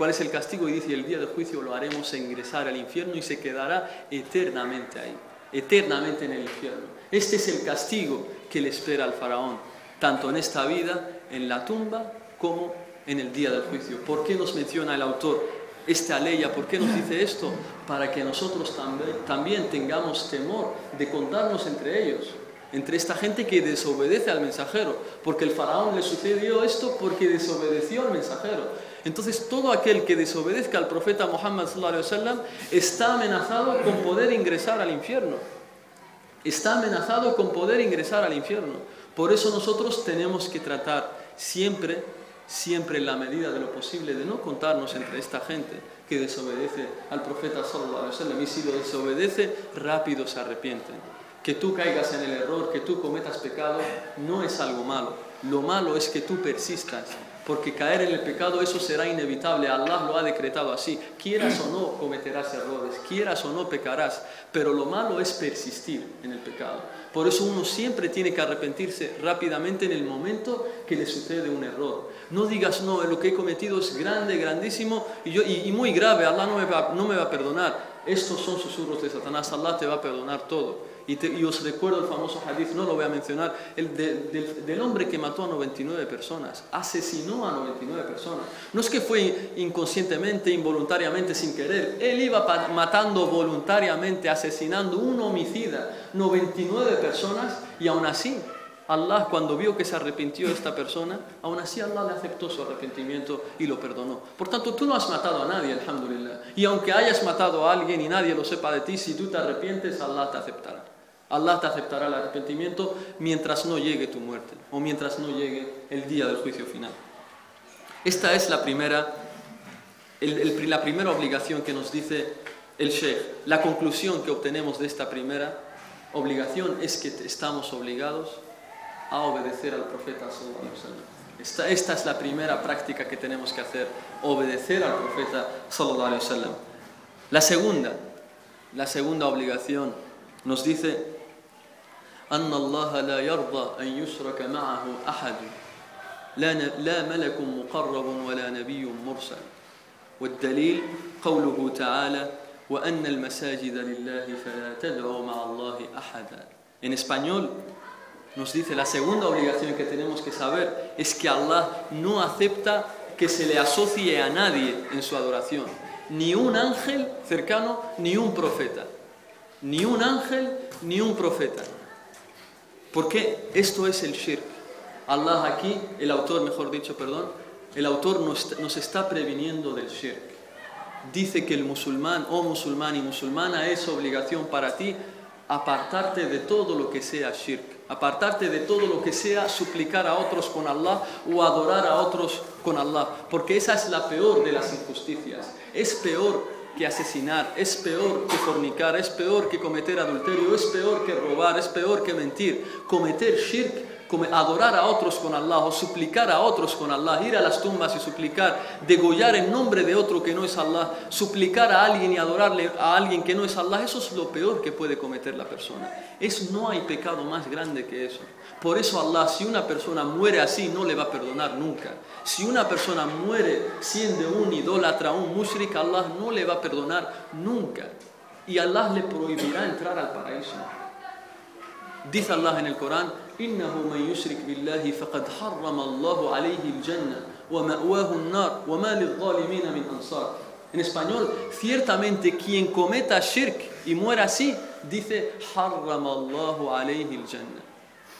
¿Cuál es el castigo? Y dice, el día del juicio lo haremos ingresar al infierno y se quedará eternamente ahí, eternamente en el infierno. Este es el castigo que le espera al faraón, tanto en esta vida, en la tumba, como en el día del juicio. ¿Por qué nos menciona el autor esta ley? ¿Por qué nos dice esto? Para que nosotros también, también tengamos temor de contarnos entre ellos entre esta gente que desobedece al mensajero, porque el faraón le sucedió esto porque desobedeció al mensajero. Entonces todo aquel que desobedezca al profeta Muhammad está amenazado con poder ingresar al infierno. Está amenazado con poder ingresar al infierno. Por eso nosotros tenemos que tratar siempre, siempre en la medida de lo posible de no contarnos entre esta gente que desobedece al profeta sallallahu y si lo desobedece rápido se arrepienten. Que tú caigas en el error, que tú cometas pecado, no es algo malo. Lo malo es que tú persistas porque caer en el pecado eso será inevitable, Allah lo ha decretado así, quieras o no cometerás errores, quieras o no pecarás, pero lo malo es persistir en el pecado. Por eso uno siempre tiene que arrepentirse rápidamente en el momento que le sucede un error. No digas, no, lo que he cometido es grande, grandísimo y, muy grave, Allah no me, va, no me va a perdonar. Estos son susurros de Satanás, Allah te va a perdonar todo. Y, os recuerdo el famoso hadith, no lo voy a mencionar, el del hombre que mató a 99 personas, asesinó a 99 personas. No es que fue inconscientemente, involuntariamente, sin querer. Él iba matando voluntariamente, asesinando un homicida, 99 personas, y aún así Allah cuando vio que se arrepintió esta persona, aún así Allah le aceptó su arrepentimiento y lo perdonó. Por tanto, tú no has matado a nadie, alhamdulillah. Y aunque hayas matado a alguien y nadie lo sepa de ti, si tú te arrepientes, Allah te aceptará. Allah te aceptará el arrepentimiento mientras no llegue tu muerte o mientras no llegue el día del juicio final. Esta es la primera, la primera obligación que nos dice el Sheikh. La conclusión que obtenemos de esta primera obligación es que estamos obligados a obedecer al profeta esta, esta es la primera práctica que tenemos que hacer, obedecer al profeta La segunda, la segunda obligación nos dice أن الله لا يرضى أن يشرك معه أحد لا, لا ملك مقرب ولا نبي مرسل والدليل قوله تعالى وأن المساجد لله فلا تدعوا مع الله أحدا En español nos dice la segunda obligación que tenemos que saber es que Allah no acepta que se le asocie a nadie en su adoración, ni un ángel cercano, ni un profeta, ni un ángel, ni un profeta. Porque esto es el shirk. Allah aquí, el autor, mejor dicho, perdón, el autor nos, está previniendo del shirk. Dice que el musulmán o musulmán y musulmana es obligación para ti apartarte de todo lo que sea shirk, apartarte de todo lo que sea suplicar a otros con Allah o adorar a otros con Allah, porque esa es la peor de las injusticias. Es peor que asesinar, es peor que fornicar, es peor que cometer adulterio, es peor que robar, es peor que mentir. Cometer shirk, adorar a otros con Allah o suplicar a otros con Allah, ir a las tumbas y suplicar, degollar en nombre de otro que no es Allah, suplicar a alguien y adorarle a alguien que no es Allah, eso es lo peor que puede cometer la persona. Es, no hay pecado más grande que eso. Por eso Allah, si una persona muere así, no le va a perdonar nunca. Si una persona muere siendo un idólatra, un mushrik, Allah no le va a perdonar nunca. Y Allah le prohibirá entrar al paraíso. Dice Allah en el Corán, إنه من يشرك بالله فقد حرم الله عليه الجنة ومأواه النار وما للظالمين من أنصار En español, ciertamente quien cometa shirk y muera así, dice, حرم الله عليه الجنة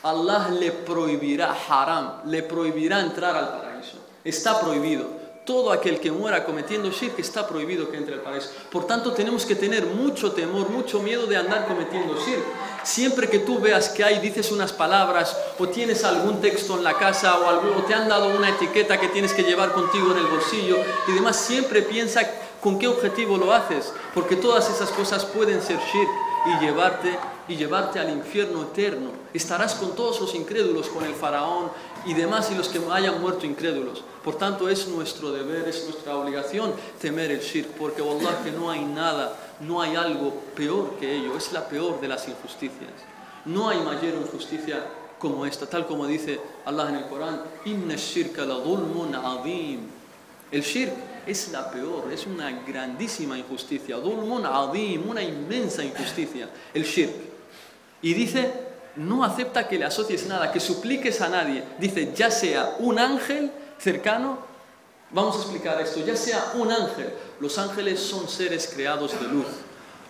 Allah le prohibirá haram, le prohibirá entrar al paraíso. Está prohibido. Todo aquel que muera cometiendo shirk está prohibido que entre al paraíso. Por tanto, tenemos que tener mucho temor, mucho miedo de andar cometiendo shirk. Siempre que tú veas que hay, dices unas palabras o tienes algún texto en la casa o, algo, o te han dado una etiqueta que tienes que llevar contigo en el bolsillo y demás, siempre piensa con qué objetivo lo haces, porque todas esas cosas pueden ser shirk y llevarte y llevarte al infierno eterno. Estarás con todos los incrédulos, con el faraón y demás y los que hayan muerto incrédulos. Por tanto, es nuestro deber, es nuestra obligación temer el shirk, porque wallah que no hay nada, no hay algo peor que ello, es la peor de las injusticias. No hay mayor injusticia como esta, tal como dice Allah en el Corán, inna shirka la El shirk es la peor, es una grandísima injusticia, dulmun adim, una inmensa injusticia, el shirk. Y dice, no acepta que le asocies nada, que supliques a nadie. Dice, ya sea un ángel cercano, vamos a explicar esto, ya sea un ángel. Los ángeles son seres creados de luz.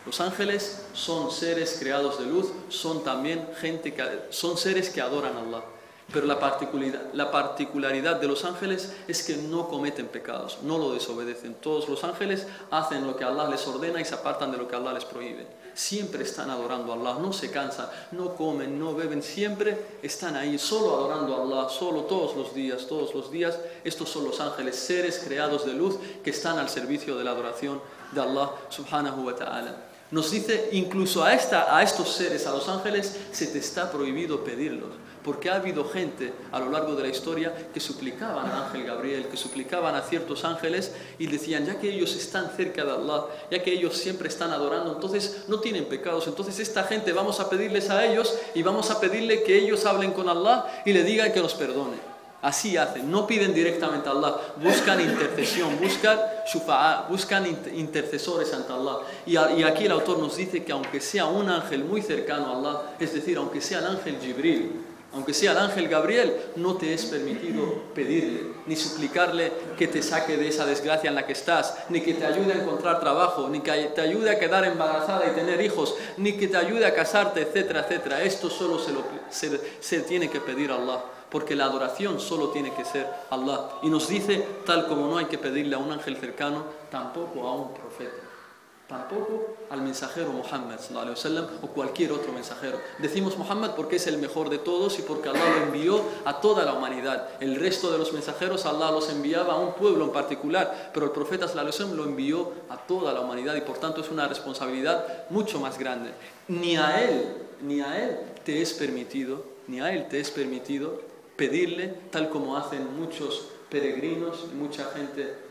Los ángeles son seres creados de luz, son también gente que son seres que adoran a Allah. Pero la particularidad, la particularidad de los ángeles es que no cometen pecados, no lo desobedecen. Todos los ángeles hacen lo que Allah les ordena y se apartan de lo que Allah les prohíbe. Siempre están adorando a Allah, no se cansan, no comen, no beben, siempre están ahí, solo adorando a Allah, solo todos los días, todos los días. Estos son los ángeles, seres creados de luz que están al servicio de la adoración de Allah subhanahu wa ta'ala. Nos dice incluso a, esta, a estos seres, a los ángeles, se te está prohibido pedirlos porque ha habido gente a lo largo de la historia que suplicaban al ángel Gabriel, que suplicaban a ciertos ángeles y decían, ya que ellos están cerca de Allah, ya que ellos siempre están adorando, entonces no tienen pecados, entonces esta gente vamos a pedirles a ellos y vamos a pedirle que ellos hablen con Allah y le digan que nos perdone. Así hacen, no piden directamente a Allah, buscan intercesión, buscan shufa'a, buscan intercesores ante Allah. Y, aquí el autor nos dice que aunque sea un ángel muy cercano a Allah, es decir, aunque sea el ángel Jibril, aunque sea el ángel Gabriel, no te es permitido pedirle, ni suplicarle que te saque de esa desgracia en la que estás, ni que te ayude a encontrar trabajo, ni que te ayude a quedar embarazada y tener hijos, ni que te ayude a casarte, etcétera, etcétera. Esto solo se, lo, se tiene que pedir a Allah porque la adoración solo tiene que ser Allah. Y nos dice, tal como no hay que pedirle a un ángel cercano, tampoco a un profeta, tampoco al mensajero Muhammad o cualquier otro mensajero. Decimos Muhammad porque es el mejor de todos y porque Allah lo envió a toda la humanidad. El resto de los mensajeros Allah los enviaba a un pueblo en particular, pero el profeta lo envió a toda la humanidad y por tanto es una responsabilidad mucho más grande. Ni a él, ni a él te es permitido, ni a él te es permitido pedirle, tal como hacen muchos peregrinos, mucha gente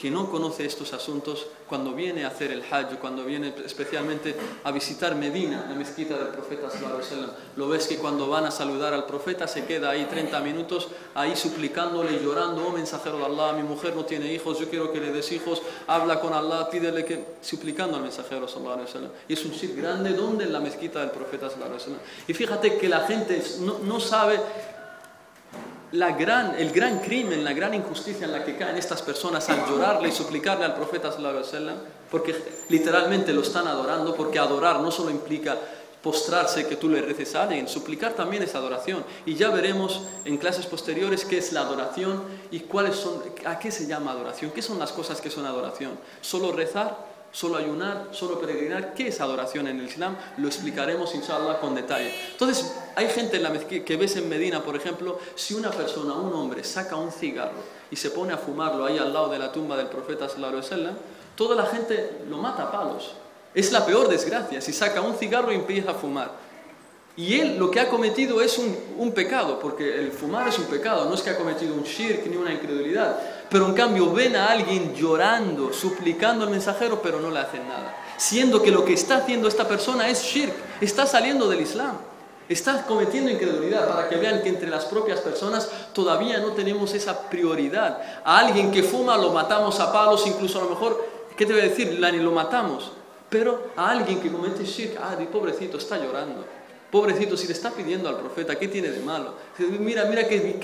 que no conoce estos asuntos cuando viene a hacer el Hajj, cuando viene especialmente a visitar Medina, la mezquita del profeta sallallahu Lo ves que cuando van a saludar al profeta se queda ahí 30 minutos ahí suplicándole y llorando, oh mensajero de Allah, mi mujer no tiene hijos, yo quiero que le des hijos, habla con Allah, pídele que suplicando al mensajero sallallahu Y es un shirk grande donde en la mezquita del profeta sallallahu Y fíjate que la gente no, no sabe la gran, el gran crimen, la gran injusticia en la que caen estas personas al llorarle y suplicarle al profeta porque literalmente lo están adorando, porque adorar no solo implica postrarse que tú le reces a alguien, suplicar también es adoración. Y ya veremos en clases posteriores qué es la adoración y cuáles son, a qué se llama adoración, qué son las cosas que son adoración. Solo rezar solo ayunar, solo peregrinar. ¿Qué es adoración en el Islam? Lo explicaremos, inshallah, con detalle. Entonces, hay gente en la que ves en Medina, por ejemplo, si una persona, un hombre, saca un cigarro y se pone a fumarlo ahí al lado de la tumba del profeta sallallahu alaihi toda la gente lo mata a palos. Es la peor desgracia, si saca un cigarro y empieza a fumar. Y él lo que ha cometido es un, pecado, porque el fumar es un pecado, no es que ha cometido un shirk ni una incredulidad. Pero en cambio ven a alguien llorando, suplicando al mensajero, pero no le hacen nada. Siendo que lo que está haciendo esta persona es shirk, está saliendo del Islam. Está cometiendo incredulidad para que vean que entre las propias personas todavía no tenemos esa prioridad. A alguien que fuma lo matamos a palos, incluso a lo mejor, ¿qué te voy a decir? Lo matamos. Pero a alguien que comete shirk, ah, pobrecito, está llorando. Pobrecito, si le está pidiendo al profeta, ¿qué tiene de malo? Mira, mira que,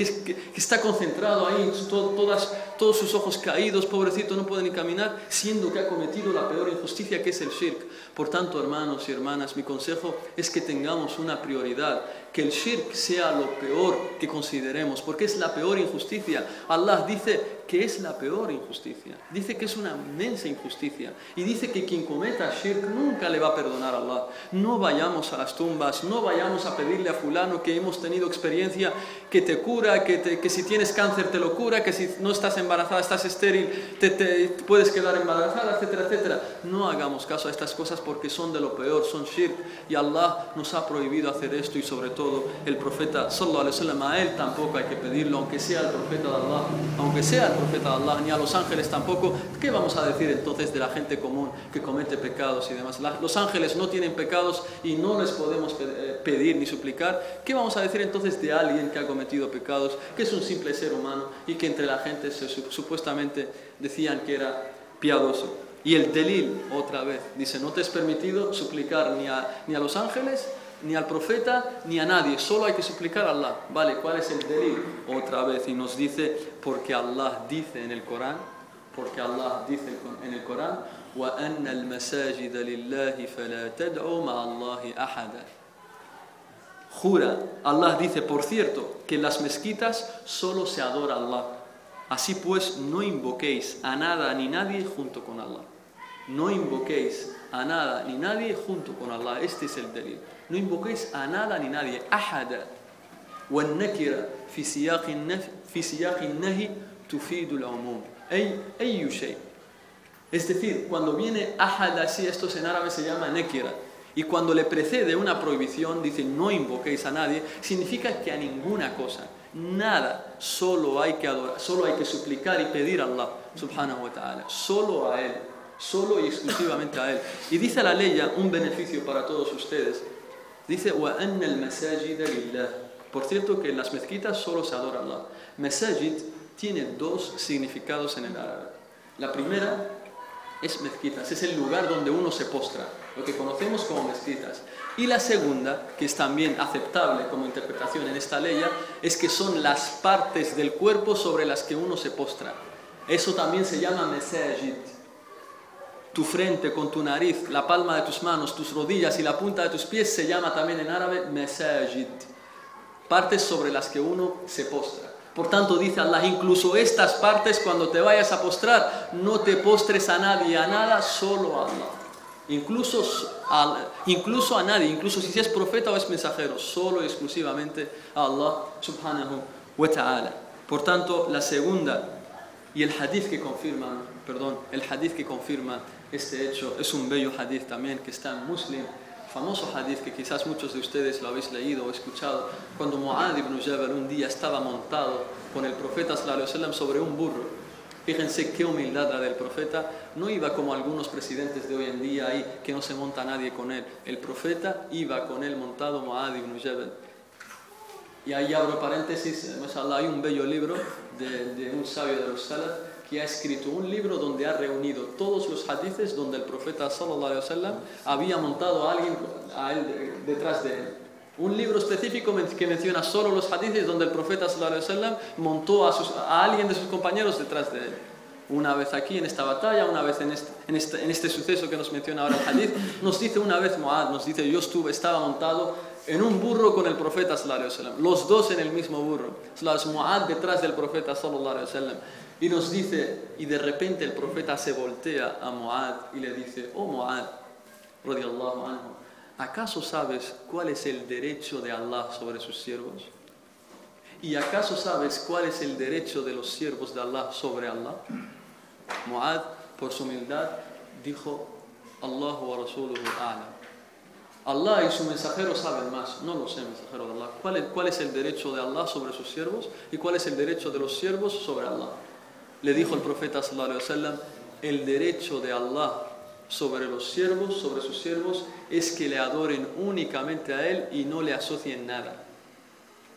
está concentrado ahí, todas, todos sus ojos caídos, pobrecito, no puede ni caminar, siendo que ha cometido la peor injusticia que es el shirk. Por tanto, hermanos y hermanas, mi consejo es que tengamos una prioridad, que el shirk sea lo peor que consideremos, porque es la peor injusticia. Allah dice que es la peor injusticia. Dice que es una inmensa injusticia. Y dice que quien cometa shirk nunca le va a perdonar a Allah. No vayamos a las tumbas, no vayamos a pedirle a fulano que hemos tenido experiencia que te cura, que, que si tienes cáncer te lo cura, que si no estás embarazada, estás estéril, te, te puedes quedar embarazada, etcétera, etcétera. No hagamos caso a estas cosas porque son de lo peor, son shirk. Y Allah nos ha prohibido hacer esto y sobre todo el profeta sallallahu alaihi wasallam a él tampoco hay que pedirlo, aunque sea el profeta de Allah, aunque sea profeta de Allah, ni a los ángeles tampoco. ¿Qué vamos a decir entonces de la gente común que comete pecados y demás? los ángeles no tienen pecados y no les podemos eh, pedir ni suplicar. ¿Qué vamos a decir entonces de alguien que ha cometido pecados, que es un simple ser humano y que entre la gente se, supuestamente decían que era piadoso? Y el delil, otra vez, dice, no te es permitido suplicar ni a, ni a los ángeles ni al profeta ni a nadie, solo hay que suplicar a Allah. Vale, ¿cuál es el delil? Otra vez, y nos dice, porque Allah dice en el Corán, porque Allah dice en el Corán, وأن المساجد لله فلا تدعوا مع الله أحدا Jura, Allah dice, por cierto, que en las mezquitas solo se adora a Allah. Así pues, no invoquéis a nada ni nadie junto con Allah. No invoquéis a nada ni nadie junto con Allah. Este es el delil. No invoquéis a nada ni nadie. Ahada. والنكرة في سياق النفي في سياق النهي تفيد العموم أي أي شيء Es decir, cuando viene ahad así, esto en árabe se llama nekira. Y cuando le precede una prohibición, dice no invoquéis a nadie, significa que a ninguna cosa, nada, solo hay que adorar, solo hay que suplicar y pedir a Allah subhanahu wa ta'ala, solo a Él, solo y exclusivamente a Él. Y dice la ley un beneficio para todos ustedes, dice, wa por cierto que en las mezquitas solo se adora a Allah. Masajid tiene dos significados en el árabe. La primera es mezquitas, es el lugar donde uno se postra, lo que conocemos como mezquitas. Y la segunda, que es también aceptable como interpretación en esta ley, es que son las partes del cuerpo sobre las que uno se postra. Eso también se llama mesajid. Tu frente con tu nariz, la palma de tus manos, tus rodillas y la punta de tus pies se llama también en árabe mesajid. Partes sobre las que uno se postra. Por tanto, dice Allah, incluso estas partes, cuando te vayas a postrar, no te postres a nadie, a nada, solo a Allah. Incluso incluso a nadie, incluso si es profeta o es mensajero, solo y exclusivamente a Allah subhanahu wa ta'ala. Por tanto, la segunda y el hadith que confirma, perdón, el hadith que confirma este hecho es un bello hadith también que está en Muslim famoso hadith que quizás muchos de ustedes lo habéis leído o escuchado, cuando Mu'adh ibn Jabal un día estaba montado con el profeta sobre un burro. Fíjense qué humildad la del profeta. No iba como algunos presidentes de hoy en día ahí, que no se monta nadie con él. El profeta iba con él montado Mu'adh ibn Jabal. Y ahí abro paréntesis, hay un bello libro de, un sabio de los Salaf que ha escrito un libro donde ha reunido todos los hadiths donde el profeta sallallahu alaihi wasallam había montado a alguien detrás de él. Un libro específico que menciona solo los hadiths donde el profeta wasallam montó a, alguien de sus compañeros detrás de él. Una vez aquí en esta batalla, una vez en este, este, este suceso que nos menciona ahora el hadith, nos dice una vez Muad, nos dice yo estuve, estaba montado en un burro con el profeta wasallam, los dos en el mismo burro. Muad detrás del profeta sallallahu. Y nos dice, y de repente el profeta se voltea a Muad y le dice, oh Muad, anhu, ¿acaso sabes cuál es el derecho de Allah sobre sus siervos? ¿Y acaso sabes cuál es el derecho de los siervos de Allah sobre Allah? Muad, por su humildad, dijo, Allahu wa Rasuluhu a'lam. Allah y su mensajero saben más. No lo sé, mensajero de Allah. ¿Cuál es, ¿Cuál es el derecho de Allah sobre sus siervos? ¿Y cuál es el derecho de los siervos sobre Allah? le dijo el profeta sallallahu alaihi wasallam, el derecho de Allah sobre los siervos, sobre sus siervos, es que le adoren únicamente a Él y no le asocien nada.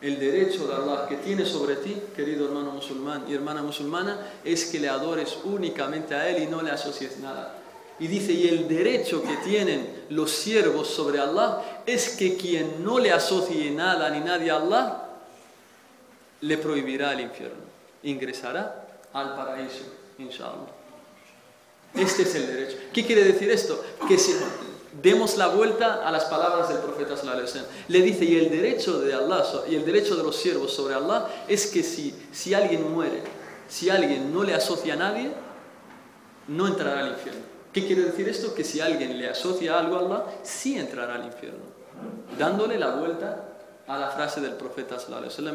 El derecho de Allah que tiene sobre ti, querido hermano musulmán y hermana musulmana, es que le adores únicamente a Él y no le asocies nada. Y dice, y el derecho que tienen los siervos sobre Allah es que quien no le asocie nada ni nadie a Allah, le prohibirá el infierno. Ingresará al paraíso, inshallah. Este es el derecho. ¿Qué quiere decir esto? Que si demos la vuelta a las palabras del profeta Le dice, y el derecho de Allah y el derecho de los siervos sobre Allah es que si, si alguien muere, si alguien no le asocia a nadie, no entrará al infierno. ¿Qué quiere decir esto? Que si alguien le asocia algo a Allah, sí entrará al infierno. Dándole la vuelta a la frase del profeta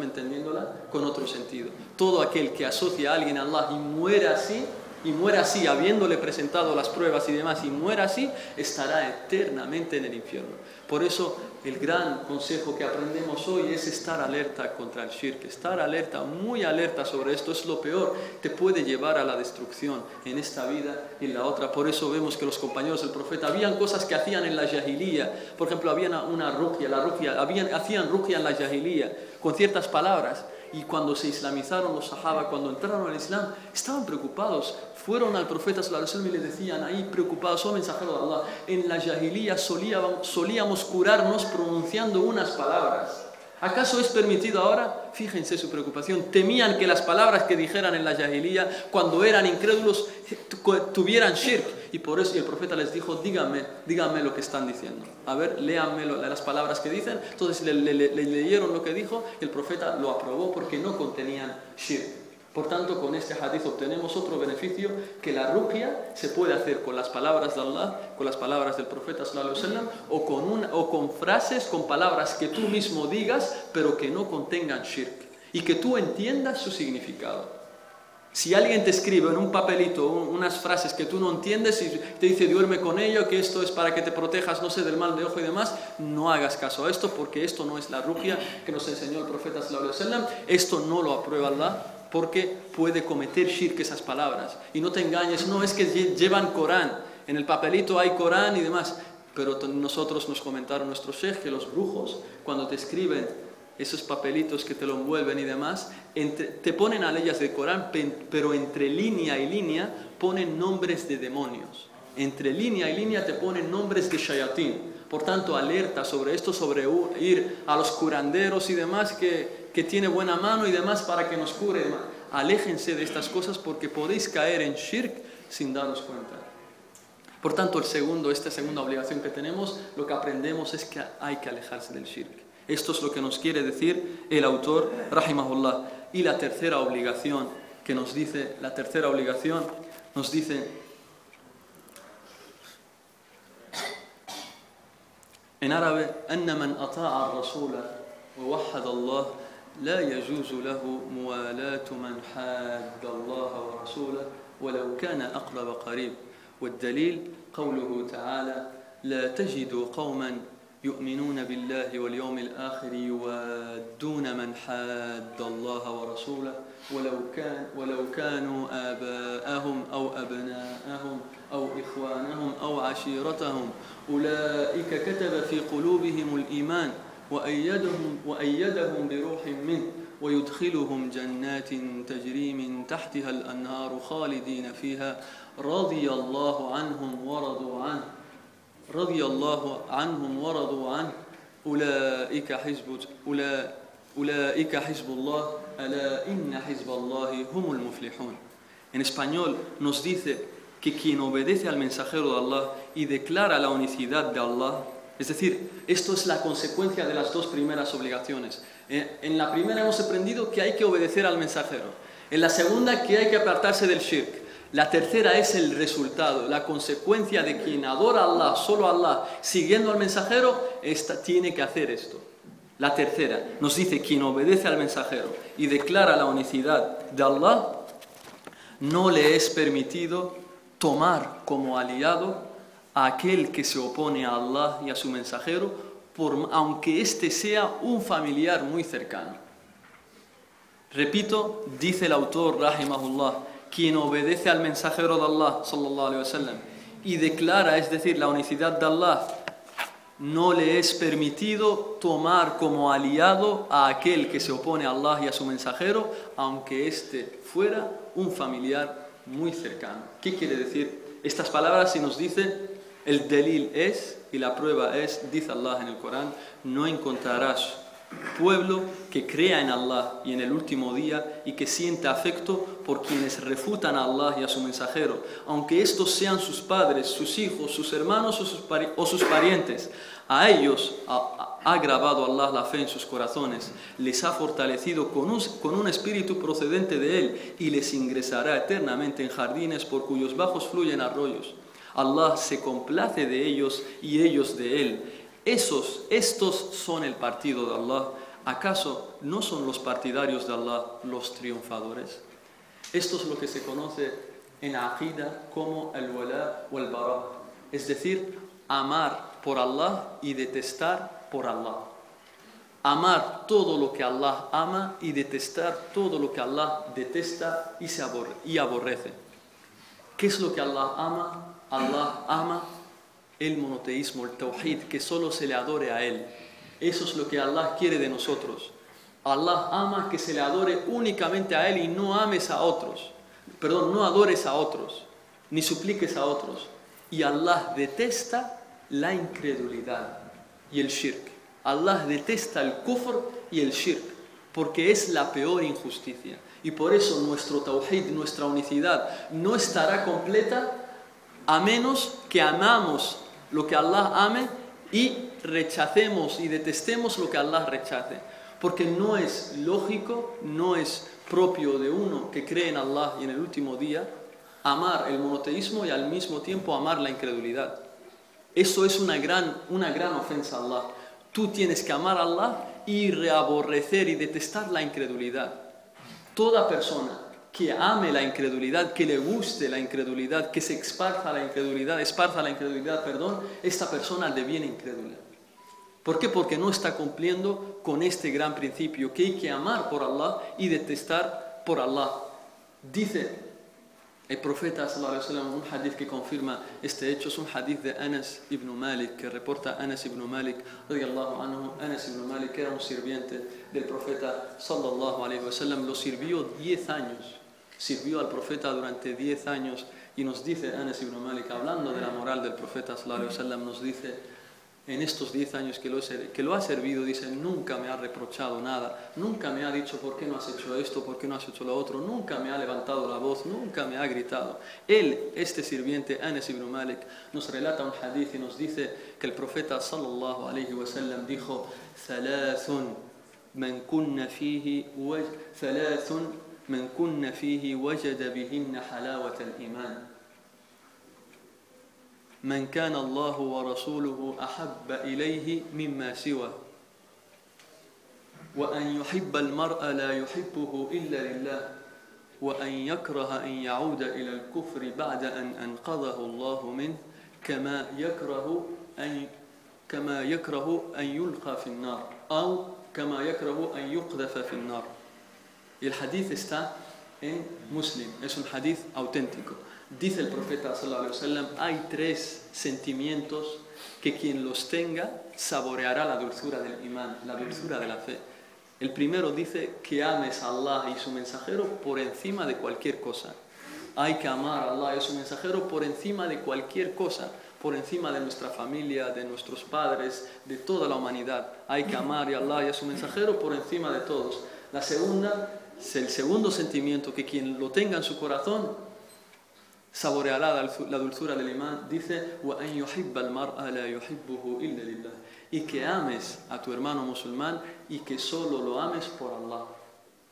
entendiéndola con otro sentido. Todo aquel que asocia a alguien a Allah y muere así, y muera así, habiéndole presentado las pruebas y demás, y muera así, estará eternamente en el infierno. Por eso el gran consejo que aprendemos hoy es estar alerta contra el shirk, estar alerta, muy alerta sobre esto, es lo peor, te puede llevar a la destrucción en esta vida y en la otra. Por eso vemos que los compañeros del profeta, habían cosas que hacían en la jahilía, por ejemplo, había una rugia, la rugia, habían, hacían rugia en la jahilía con ciertas palabras, y cuando se islamizaron los sahaba, cuando entraron al Islam, estaban preocupados. Fueron al profeta y le decían ahí preocupados, oh mensajero de Allah, en la solíamos, solíamos curarnos pronunciando unas palabras. ¿Acaso es permitido ahora? Fíjense su preocupación. Temían que las palabras que dijeran en la Jahiliya, cuando eran incrédulos, tuvieran shirk. Y por eso el profeta les dijo, díganme, díganme lo que están diciendo. A ver, léanme las palabras que dicen. Entonces le, le leyeron lo que dijo y el profeta lo aprobó porque no contenían shirk. Por tanto, con este hadith obtenemos otro beneficio, que la ruqya se puede hacer con las palabras de Allah, con las palabras del profeta sallallahu alaihi o con, frases, con palabras que tú mismo digas, pero que no contengan shirk, y que tú entiendas su significado. Si alguien te escribe en un papelito unas frases que tú no entiendes y te dice duerme con ello, que esto es para que te protejas, no sé, del mal de ojo y demás, no hagas caso a esto porque esto no es la rugia que nos enseñó el profeta sallallahu alaihi. Esto no lo aprueba Allah porque puede cometer shirk esas palabras. Y no te engañes, no es que llevan Corán, en el papelito hay Corán y demás. Pero nosotros nos comentaron nuestros sheikh que los brujos, cuando te escriben esos papelitos que te lo envuelven y demás, te ponen a leyes del Corán, pero entre línea y línea ponen nombres de demonios. Entre línea y línea te ponen nombres de shayatín. Por tanto, alerta sobre esto, sobre ir a los curanderos y demás, que, que tiene buena mano y demás para que nos cure. Aléjense de estas cosas porque podéis caer en shirk sin daros cuenta. Por tanto, el segundo, esta segunda obligación que tenemos, lo que aprendemos es que hay que alejarse del shirk. Esto es lo que nos quiere decir el autor, rahimahullah. Y la tercera obligación que nos dice, la tercera obligación nos dice en árabe, أن من أطاع الرسول ووحد الله لا يجوز له موالاة من حاد الله ورسوله ولو كان أقرب قريب. والدليل قوله تعالى لا تجد قوما يؤمنون بالله واليوم الآخر يوادون من حاد الله ورسوله ولو, كان ولو كانوا آباءهم أو أبناءهم أو إخوانهم أو عشيرتهم. أولئك كتب في قلوبهم الإيمان وأيدهم, وأيدهم بروح منه ويدخلهم جنات تجري من تحتها الأنهار خالدين فيها. رضي الله عنهم ورضوا عنه. رضي الله عنهم ورضوا عنه. أولئك حزب أولئك حزب الله. ألا إن حزب الله هم المفلحون. En español nos dice que quien obedece al mensajero de Allah y declara la unicidad de Allah, es decir, esto es la consecuencia de las dos primeras obligaciones. En la primera hemos aprendido que hay que obedecer al mensajero. En la segunda que hay que apartarse del shirk. La tercera es el resultado, la consecuencia de quien adora a Allah, solo a Allah, siguiendo al mensajero, esta, tiene que hacer esto. La tercera nos dice quien obedece al mensajero y declara la unicidad de Allah, no le es permitido tomar como aliado aquel que se opone a Allah y a su mensajero, aunque éste sea un familiar muy cercano. Repito, dice el autor, rahimahullah, quien obedece al mensajero de Allah sallallahu alaihi wasallam y declara, es decir, la unicidad de Allah, no le es permitido tomar como aliado a aquel que se opone a Allah y a su mensajero, aunque éste fuera un familiar muy cercano. ¿Qué quiere decir? Estas palabras si nos dicen, el delil es, y la prueba es, dice Allah en el Corán, no encontrarás pueblo que crea en Allah y en el último día y que siente afecto por quienes refutan a Allah y a su mensajero, aunque estos sean sus padres, sus hijos, sus hermanos o sus, parientes. A ellos ha, grabado Allah la fe en sus corazones, les ha fortalecido con un, con un espíritu procedente de Él y les ingresará eternamente en jardines por cuyos bajos fluyen arroyos. Allah se complace de ellos y ellos de Él esos, estos son el partido de Allah. ¿Acaso no son los partidarios de Allah los triunfadores? Esto es lo que se conoce en Aqida como el wala o el bara, es decir, amar por Allah y detestar por Allah. Amar todo lo que Allah ama y detestar todo lo que Allah detesta y, se y aborrece. ¿Qué es lo que Allah ama? Allah ama el monoteísmo, el tawhid, que solo se le adore a Él. Eso es lo que Allah quiere de nosotros. Allah ama que se le adore únicamente a Él y no ames a otros. Perdón, no adores a otros, ni supliques a otros. Y Allah detesta la incredulidad y el shirk. Allah detesta el kufr y el shirk, porque es la peor injusticia. Y por eso nuestro tawhid, nuestra unicidad, no estará completa a menos que amamos lo que Allah ame y rechacemos y detestemos lo que Allah rechace. Porque no es lógico, no es propio de uno que cree en Allah y en el último día amar el monoteísmo y al mismo tiempo amar la incredulidad. Eso es una gran, una gran ofensa a Allah. Tú tienes que amar a Allah y reaborrecer y detestar la incredulidad. Toda persona que ame la incredulidad, que le guste la incredulidad, que se esparza la incredulidad, esparza la incredulidad, perdón, esta persona deviene incrédula. ¿Por qué? Porque no está cumpliendo con este gran principio, que hay que amar por Allah y detestar por Allah. Dice el profeta sallallahu un hadith que confirma este hecho es un hadith de Anas ibn Malik que reporta Anas ibn Malik anhu. Anas ibn Malik era un sirviente del profeta sallallahu alaihi wasallam lo sirvió 10 años sirvió al profeta durante 10 años y nos dice Anas ibn Malik hablando de la moral del profeta sallallahu alaihi wasallam nos dice en estos 10 años que lo, que lo ha servido, dice, nunca me ha reprochado nada, nunca me ha dicho por qué no has hecho esto, por qué no has hecho lo otro, nunca me ha levantado la voz, nunca me ha gritado. Él, este sirviente, Anas ibn Malik, nos relata un hadith y nos dice que el profeta sallallahu alayhi wa sallam dijo, ثلاث من كن فيه ثلاث من كن فيه وجد بهن حلاوة الإيمان. من كان الله ورسوله أحب إليه مما سوى. وأن يحب المرء لا يحبه إلا لله. وأن يكره أن يعود إلى الكفر بعد أن أنقذه الله منه كما يكره أن كما يكره أن يلقى في النار أو كما يكره أن يقذف في النار. Y el hadith está en Muslim, es un hadith auténtico. Dice el profeta hay tres sentimientos que quien los tenga saboreará la dulzura del imán, la dulzura de la fe. El primero dice que ames a Allah y su mensajero por encima de cualquier cosa. Hay que amar a Allah y a su mensajero por encima de cualquier cosa, por encima de nuestra familia, de nuestros padres, de toda la humanidad. Hay que amar a Allah y a su mensajero por encima de todos. La segunda el segundo sentimiento, que quien lo tenga en su corazón saboreará la dulzura del imán, dice, y que ames a tu hermano musulmán y que solo lo ames por Allah.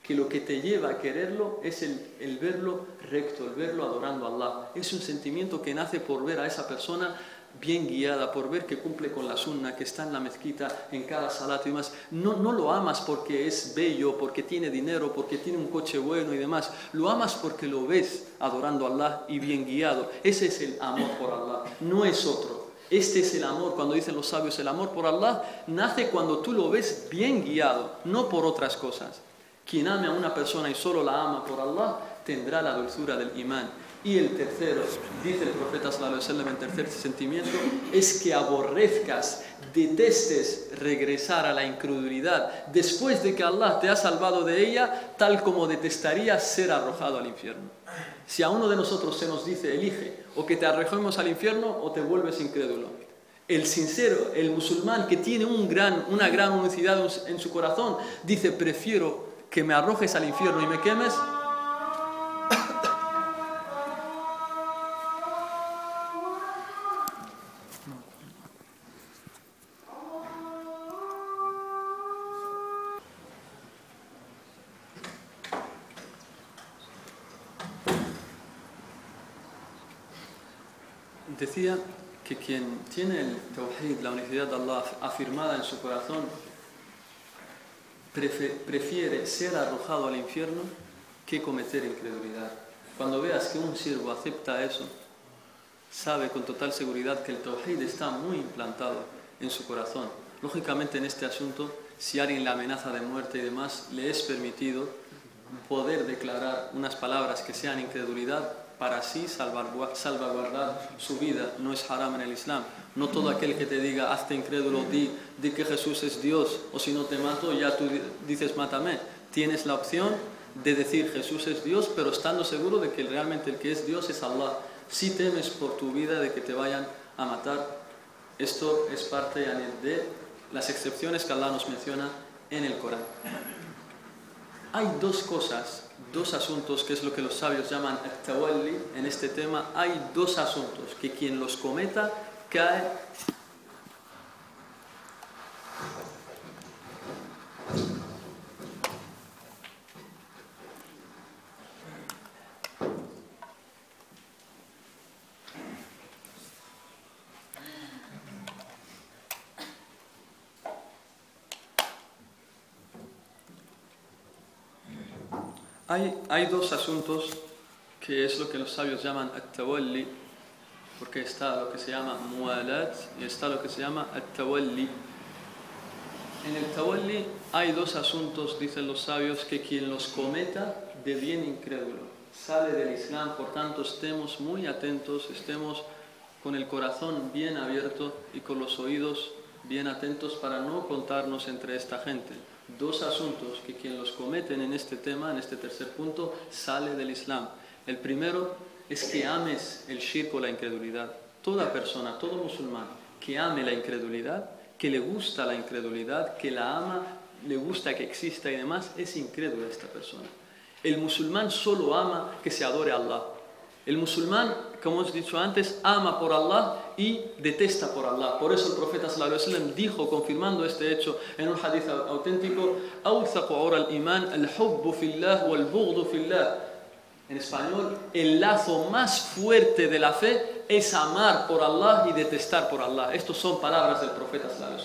Que lo que te lleva a quererlo es el, el verlo recto, el verlo adorando a Allah. Es un sentimiento que nace por ver a esa persona bien guiada, por ver que cumple con la sunna, que está en la mezquita, en cada salat y demás. No, no lo amas porque es bello, porque tiene dinero, porque tiene un coche bueno y demás. Lo amas porque lo ves adorando a Allah y bien guiado. Ese es el amor por Allah, no es otro. Este es el amor, cuando dicen los sabios, el amor por Allah nace cuando tú lo ves bien guiado, no por otras cosas. Quien ame a una persona y solo la ama por Allah, tendrá la dulzura del imán. Y el tercero, dice el profeta sallallahu alaihi el tercer sentimiento es que aborrezcas, detestes regresar a la incredulidad después de que Allah te ha salvado de ella, tal como detestarías ser arrojado al infierno. Si a uno de nosotros se nos dice, elige, o que te arrojemos al infierno o te vuelves incrédulo. El sincero, el musulmán que tiene una gran unicidad en su corazón, dice, prefiero que me arrojes al infierno y me quemes Decía que quien tiene el tawhid, la unicidad de Allah afirmada en su corazón, prefiere ser arrojado al infierno que cometer incredulidad. Cuando veas que un siervo acepta eso, sabe con total seguridad que el tawhid está muy implantado en su corazón. Lógicamente en este asunto, si alguien le amenaza de muerte y demás, le es permitido poder declarar unas palabras que sean incredulidad para así salvaguardar su vida. No es haram en el Islam. No todo aquel que te diga, hazte incrédulo, di, di que Jesús es Dios, o si no te mato, ya tú dices, mátame. Tienes la opción de decir Jesús es Dios, pero estando seguro de que realmente el que es Dios es Allah. Si temes por tu vida de que te vayan a matar, esto es parte de las excepciones que Allah nos menciona en el Corán. Hay dos cosas dos asuntos, que es lo que los sabios llaman tawalli en este tema, hay dos asuntos que quien los cometa cae Hay, dos asuntos que es lo que los sabios llaman at-tawalli, porque está lo que se llama mualat y está lo que se llama at-tawalli. En el tawalli hay dos asuntos, dicen los sabios, que quien los cometa de bien incrédulo sale del Islam, por tanto estemos muy atentos, estemos con el corazón bien abierto y con los oídos bien atentos para no contarnos entre esta gente. Dos asuntos que quien los cometen en este tema, en este tercer punto, sale del Islam. El primero es que ames el shirk o la incredulidad. Toda persona, todo musulmán que ame la incredulidad, que le gusta la incredulidad, que la ama, le gusta que exista y demás, es incrédula esta persona. El musulmán solo ama que se adore a Allah. El musulmán, como hemos dicho antes, ama por Allah y detesta por Allah. Por eso el profeta wasallam dijo, confirmando este hecho en un hadith auténtico. En español, el lazo más fuerte de la fe es amar por Allah y detestar por Allah. Estas son palabras del profeta wasallam.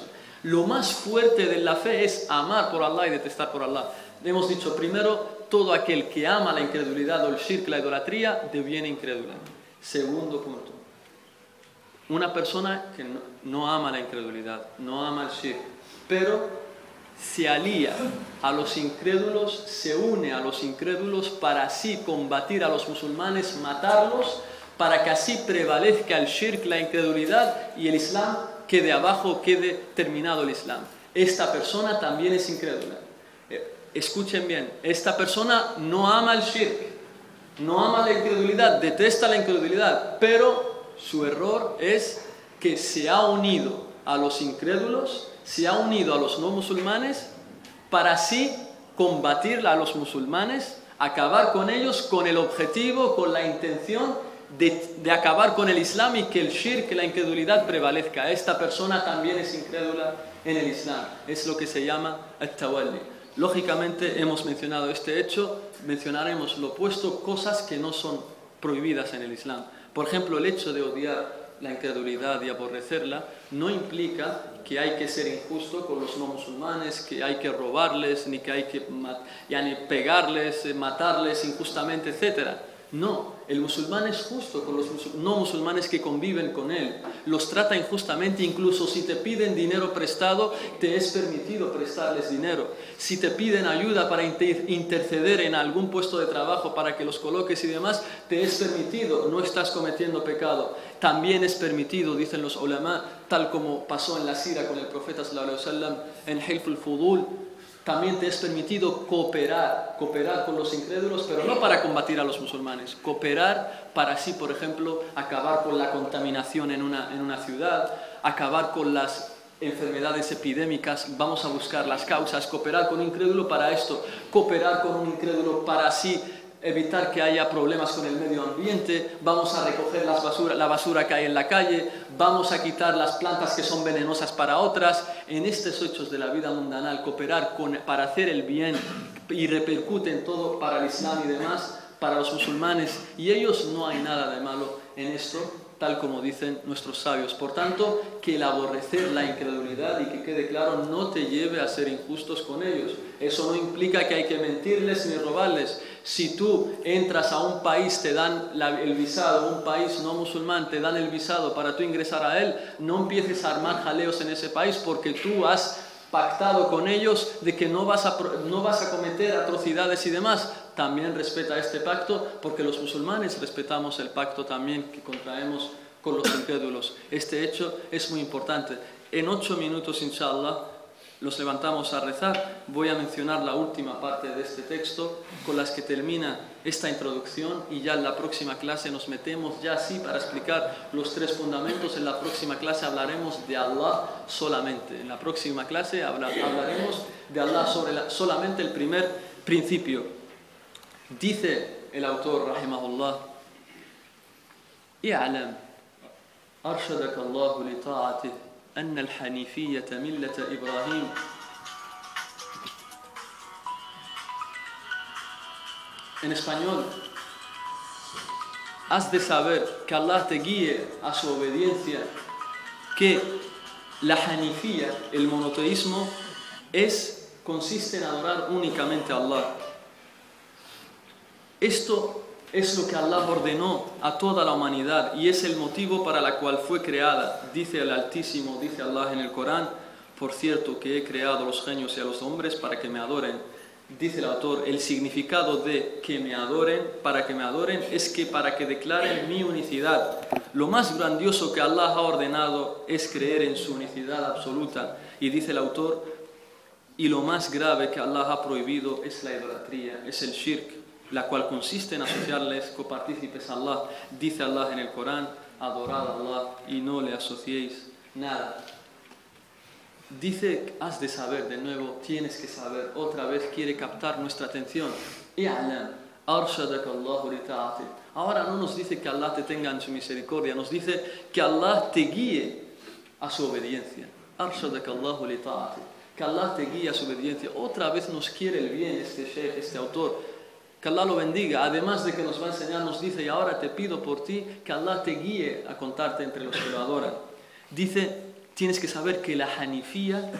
Lo más fuerte de la fe es amar por Allah y detestar por Allah. Hemos dicho primero todo aquel que ama la incredulidad o el shirk, la idolatría, deviene incrédula. Segundo punto. Una persona que no, ama la incredulidad, no ama el shirk, pero se alía a los incrédulos, se une a los incrédulos para así combatir a los musulmanes, matarlos, para que así prevalezca el shirk, la incredulidad y el islam quede abajo, quede terminado el islam. Esta persona también es incrédula escuchen bien, esta persona no ama el shirk, no ama la incredulidad, detesta la incredulidad, pero su error es que se ha unido a los incrédulos, se ha unido a los no musulmanes para así combatir a los musulmanes, acabar con ellos con el objetivo, con la intención de, acabar con el Islam y que el shirk, la incredulidad prevalezca. Esta persona también es incrédula en el Islam. Es lo que se llama at-tawalli. Lógicamente hemos mencionado este hecho, mencionaremos lo opuesto, cosas que no son prohibidas en el Islam. Por ejemplo, el hecho de odiar la incredulidad y aborrecerla no implica que hay que ser injusto con los no musulmanes, que hay que robarles, ni que hay que pegarles, eh, matarles injustamente, etc. No, el musulmán es justo con los no musulmanes que conviven con él. Los trata injustamente, incluso si te piden dinero prestado, te es permitido prestarles dinero. Si te piden ayuda para interceder en algún puesto de trabajo para que los coloques y demás, te es permitido, no estás cometiendo pecado. También es permitido, dicen los ulama, tal como pasó en la Sira con el profeta sallallahu alaihi wasallam en Hilful Fudul, también te es permitido cooperar, cooperar con los incrédulos, pero no para combatir a los musulmanes, cooperar para así, por ejemplo, acabar con la contaminación en una, en una ciudad, acabar con las enfermedades epidémicas, vamos a buscar las causas, cooperar con un incrédulo para esto, cooperar con un incrédulo para así evitar que haya problemas con el medio ambiente, vamos a recoger las basura, la basura que hay en la calle, vamos a quitar las plantas que son venenosas para otras. En estos hechos de la vida mundanal, cooperar para hacer el bien y repercute en todo para el Islam y demás, para los musulmanes, y ellos no hay nada de malo en esto, tal como dicen nuestros sabios. Por tanto, que el aborrecer la incredulidad y que quede claro no te lleve a ser injustos con ellos. Eso no implica que hay que mentirles ni robarles. Si tú entras a un país, te dan el visado, un país no musulmán, te dan el visado para tú ingresar a él, no empieces a armar jaleos en ese país porque tú has pactado con ellos de que no vas, a, no vas a cometer atrocidades y demás, también respeta este pacto porque los musulmanes respetamos el pacto también que contraemos con los incrédulos. Este hecho es muy importante. En ocho minutos, inshallah, los levantamos a rezar. Voy a mencionar la última parte de este texto con las que termina esta introducción y ya en la próxima clase nos metemos ya así para explicar los tres fundamentos. En la próxima clase hablaremos de Allah solamente. En la próxima clase hablaremos de Allah sobre solamente el primer principio. Dice el autor, rahimahullah, اعلم أرشدك الله لطاعته أن الحنيفية ملة إبراهيم En español, has de saber que Allah te guíe a su obediencia, que la hanifía, el monoteísmo, es, consiste en adorar únicamente a Allah. Esto es lo que Allah ordenó a toda la humanidad y es el motivo para el cual fue creada. Dice el Altísimo, dice Allah en el Corán, por cierto que he creado a los genios y a los hombres para que me adoren. Dice el autor, el significado de que me adoren, para que me adoren, es que para que declaren mi unicidad. Lo más grandioso que Allah ha ordenado es creer en su unicidad absoluta. Y dice el autor, y lo más grave que Allah ha prohibido es la idolatría, es el shirk, la cual consiste en asociarles copartícipes a Allah. Dice Allah en el Corán, adorad a Allah y no le asociéis nada. Dice, has de saber de nuevo, tienes que saber, otra vez quiere captar nuestra atención. Ahora no nos dice que Allah te tenga en su misericordia, nos dice que Allah te guíe a su obediencia. Que Allah te guíe a su obediencia. Otra vez nos quiere el bien este sheikh, este autor. Que Allah lo bendiga. Además de que nos va a enseñar, nos dice, y ahora te pido por ti que Allah te guíe a contarte entre los que lo adoran. Dice, tienes que saber que la hanifía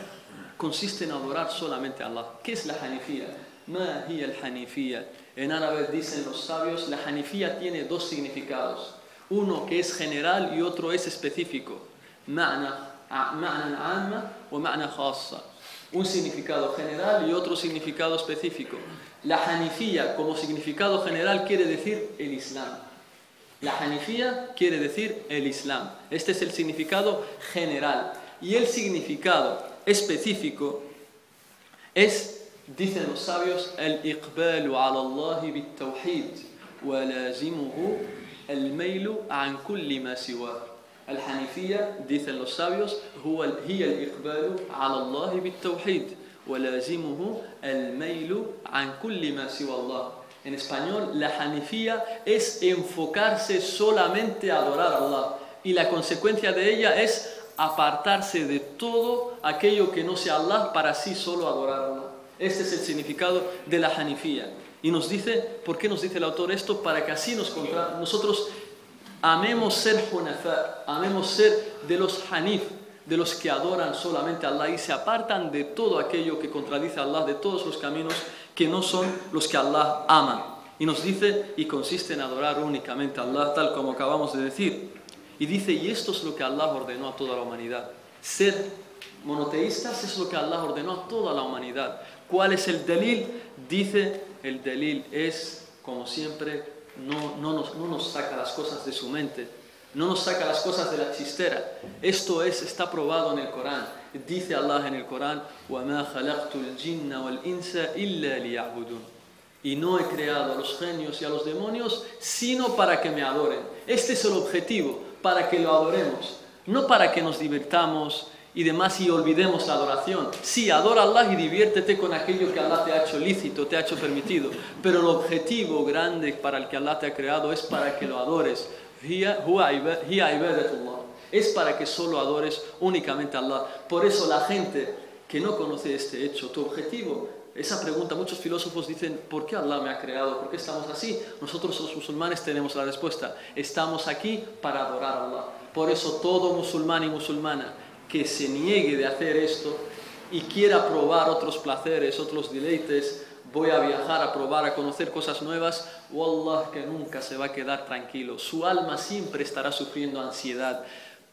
consiste en adorar solamente a Allah. ¿Qué es la hanifía? Ma hiya hanifía En árabe dicen los sabios, la hanifía tiene dos significados. Uno que es general y otro es específico. Un significado general y otro significado específico. La hanifía como significado general quiere decir el Islam. La hanifía quiere decir el Islam. Este es el significado general. Y el significado específico es, dicen los sabios, el iqbalu ala Allahi bit tawhid wa lazimuhu el meilu an kulli ma siwa. El hanifía, dicen los sabios, huwa hiya al iqbalu ala Allahi bit tawhid ولازمه الميل عن كل ما سوى الله en español, la hanifía es enfocarse solamente a adorar a Allah. Y la consecuencia de ella es apartarse de todo aquello que no sea Allah para así solo adorar a Allah. Este es el significado de la hanifía. Y nos dice, ¿por qué nos dice el autor esto? Para que así nos nosotros amemos ser hunafa, amemos ser de los hanif, de los que adoran solamente a Allah y se apartan de todo aquello que contradice a Allah, de todos los caminos que no son los que Allah ama. Y nos dice, y consiste en adorar únicamente a Allah, tal como acabamos de decir. Y dice, y esto es lo que Allah ordenó a toda la humanidad. Ser monoteístas es lo que Allah ordenó a toda la humanidad. ¿Cuál es el delil? Dice, el delil es, como siempre, no, no, nos, no nos saca las cosas de su mente, no nos saca las cosas de la chistera. Esto es, está probado en el Corán. Dice Allah en el Corán, Y no he creado a los genios y a los demonios sino para que me adoren. Este es el objetivo, para que lo adoremos. No para que nos divirtamos y demás y olvidemos la adoración. Sí, adora a Allah y diviértete con aquello que Allah te ha hecho lícito, te ha hecho permitido. Pero el objetivo grande para el que Allah te ha creado es para que lo adores. Es para que solo adores únicamente a Allah. Por eso la gente que no conoce este hecho, tu objetivo, esa pregunta, muchos filósofos dicen, ¿por qué Allah me ha creado? ¿Por qué estamos así? Nosotros los musulmanes tenemos la respuesta. Estamos aquí para adorar a Allah. Por eso todo musulmán y musulmana que se niegue de hacer esto y quiera probar otros placeres, otros deleites, voy a viajar a probar, a conocer cosas nuevas, Wallah que nunca se va a quedar tranquilo. Su alma siempre estará sufriendo ansiedad,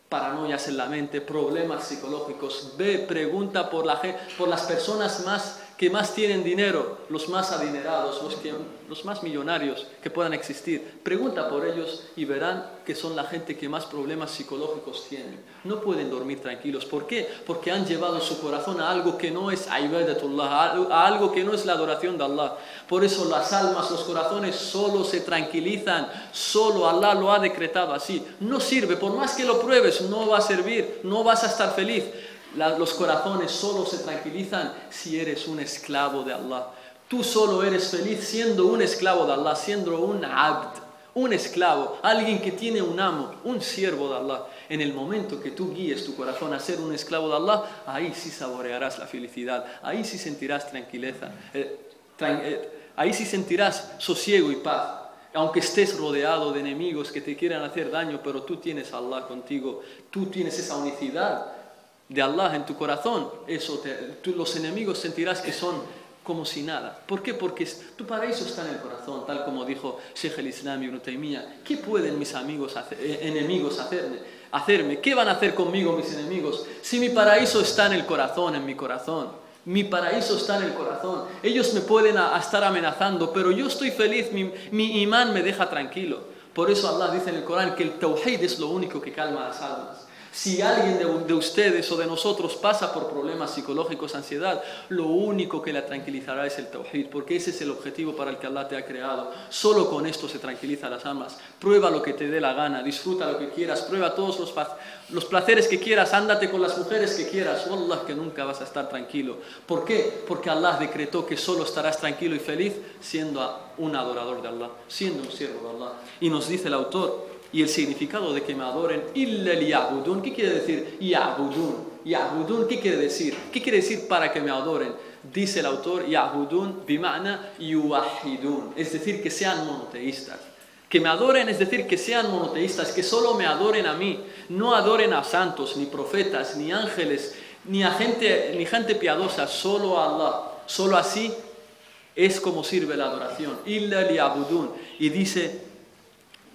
paranoias en la mente, problemas psicológicos. Ve, pregunta por, la, por las personas más que más tienen dinero, los más adinerados, los, que, los más millonarios que puedan existir. Pregunta por ellos y verán que son la gente que más problemas psicológicos tienen. No pueden dormir tranquilos. ¿Por qué? Porque han llevado su corazón a algo que no es ibadatullah, a algo que no es la adoración de Allah. Por eso las almas, los corazones solo se tranquilizan, solo Allah lo ha decretado así. No sirve, por más que lo pruebes, no va a servir, no vas a estar feliz los corazones solo se tranquilizan si eres un esclavo de Allah. Tú solo eres feliz siendo un esclavo de Allah, siendo un abd, un esclavo, alguien que tiene un amo, un siervo de Allah. En el momento que tú guíes tu corazón a ser un esclavo de Allah, ahí sí saborearás la felicidad, ahí sí sentirás tranquileza, eh, eh, ahí sí sentirás sosiego y paz aunque estés rodeado de enemigos que te quieran hacer daño, pero tú tienes a Allah contigo, tú tienes esa unicidad de Allah en tu corazón, eso los enemigos sentirás que son como si nada. ¿Por qué? Porque tu paraíso está en el corazón, tal como dijo Sheikh el Islam Ibn Taymiyyah. ¿Qué pueden mis amigos eh, enemigos hacerme? hacerme? ¿Qué van a hacer conmigo mis enemigos? Si mi paraíso está en el corazón, en mi corazón. Mi paraíso está en el corazón. Ellos me pueden estar amenazando, pero yo estoy feliz, mi, mi imán me deja tranquilo. Por eso Allah dice en el Corán que el tawhid es lo único que calma las almas. Si alguien de, ustedes o de nosotros pasa por problemas psicológicos, ansiedad, lo único que la tranquilizará es el tawhid, porque ese es el objetivo para el que Allah te ha creado. Solo con esto se tranquiliza las almas. Prueba lo que te dé la gana, disfruta lo que quieras, prueba todos los, los placeres que quieras, ándate con las mujeres que quieras. Wallah que nunca vas a estar tranquilo. ¿Por qué? Porque Allah decretó que solo estarás tranquilo y feliz siendo un adorador de Allah, siendo un siervo de Allah. Y nos dice el autor, y el significado de que me adoren. ¿Qué quiere decir ya'budun? Ya'budun, ¿qué quiere decir? ¿Qué quiere decir para que me adoren? Dice el autor, ya'budun bima'na yuwahidun, es decir, que sean monoteístas. Que me adoren es decir, que sean monoteístas, que solo me adoren a mí, no adoren a santos, ni profetas, ni ángeles, ni gente, ni gente piadosa, solo a Allah. Solo así es como sirve la adoración. Illa liya'budun. Y dice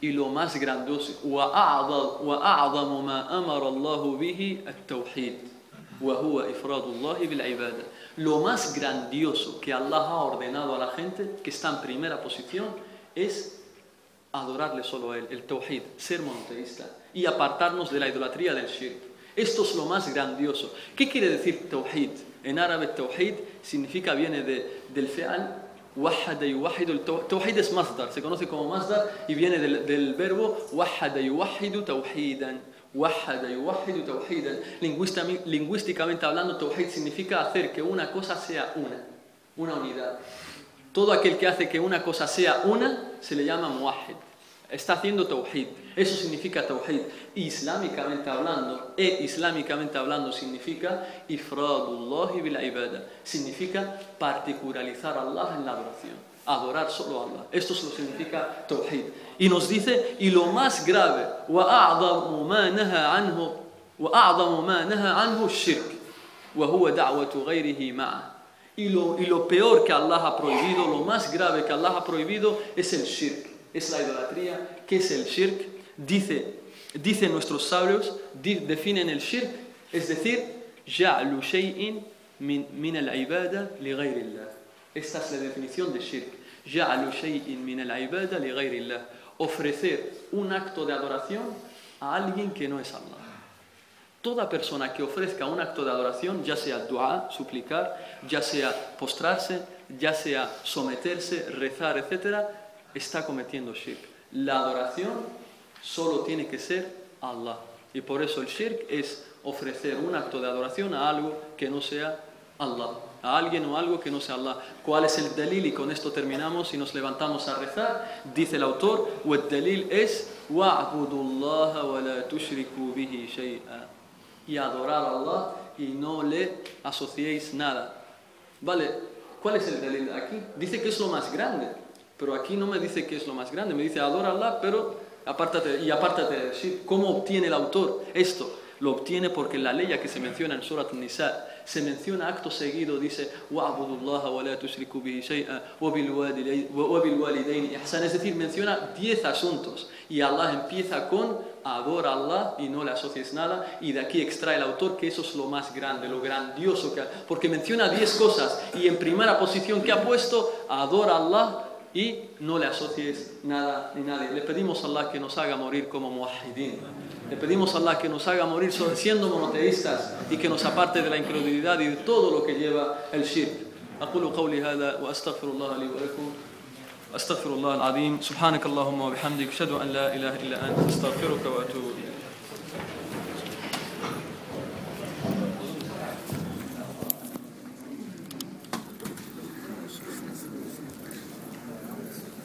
y lo más grandioso وأعظم ما أمر الله به التوحيد وهو إفراد الله بالعبادة lo más grandioso que Allah ha ordenado a la gente que está en primera posición es adorarle solo a Él, el tawhid, ser monoteísta y apartarnos de la idolatría del shirk. Esto es lo más grandioso. ¿Qué quiere decir tawhid? En árabe tawhid significa, viene de, del feal Wahada yuwahidu. Tawhid es masdar, se conoce como masdar y viene del, del verbo wahada yuwahidu tawhidan. Wahada yuwahidu tawhidan. Lingüísticamente hablando, tawhid significa hacer que una cosa sea una, una unidad. Todo aquel que hace que una cosa sea una se le llama muwahid. está haciendo tawhid. Eso significa tawhid. Islámicamente hablando, e islámicamente hablando significa ifradullah bil ibada. Significa particularizar a Allah en la adoración. Adorar solo a Allah. Esto lo significa tawhid. Y nos dice, y lo más grave, وأعظم ما نهى عنه وأعظم ما نهى عنه الشرك وهو دعوة غيره معه y lo, y lo peor que Allah ha prohibido, lo más grave que Allah ha prohibido es el shirk es la idolatría, ¿qué es el shirk? Dice, dicen nuestros sabios, definen el shirk, es decir, ja'lu shay'in min, min al-ibada li Esta es la definición de shirk. Ja'lu shay'in min al-ibada li Ofrecer un acto de adoración a alguien que no es Allah. Toda persona que ofrezca un acto de adoración, ya sea dua, suplicar, ya sea postrarse, ya sea someterse, rezar, etc., está cometiendo shirk. La adoración solo tiene que ser Allah. Y por eso el shirk es ofrecer un acto de adoración a algo que no sea Allah, a alguien o algo que no sea Allah. ¿Cuál es el delil? Y con esto terminamos y nos levantamos a rezar. Dice el autor, el delil es y adorar a Allah y no le asociéis nada. Vale, ¿cuál es el delil aquí? Dice que es lo más grande. Pero aquí no me dice que es lo más grande, me dice adora a Allah, pero apártate y apártate de decir cómo obtiene el autor esto. Lo obtiene porque la ley que se menciona en Surat Nisa se menciona acto seguido, dice es decir, menciona 10 asuntos y Allah empieza con adora a Allah y no le asocies nada y de aquí extrae el autor que eso es lo más grande, lo grandioso que porque menciona 10 cosas y en primera posición que ha puesto adora a Allah y no le asocies nada ni nadie. Le pedimos a Allah que nos haga morir como muahidin. Le pedimos a Allah que nos haga morir siendo monoteístas y que nos aparte de la incredulidad y de todo lo que lleva el shirk. أقول قولي هذا وأستغفر الله لي ولكم أستغفر الله العظيم سبحانك اللهم وبحمدك أشهد أن لا إله إلا أنت أستغفرك وأتوب إليك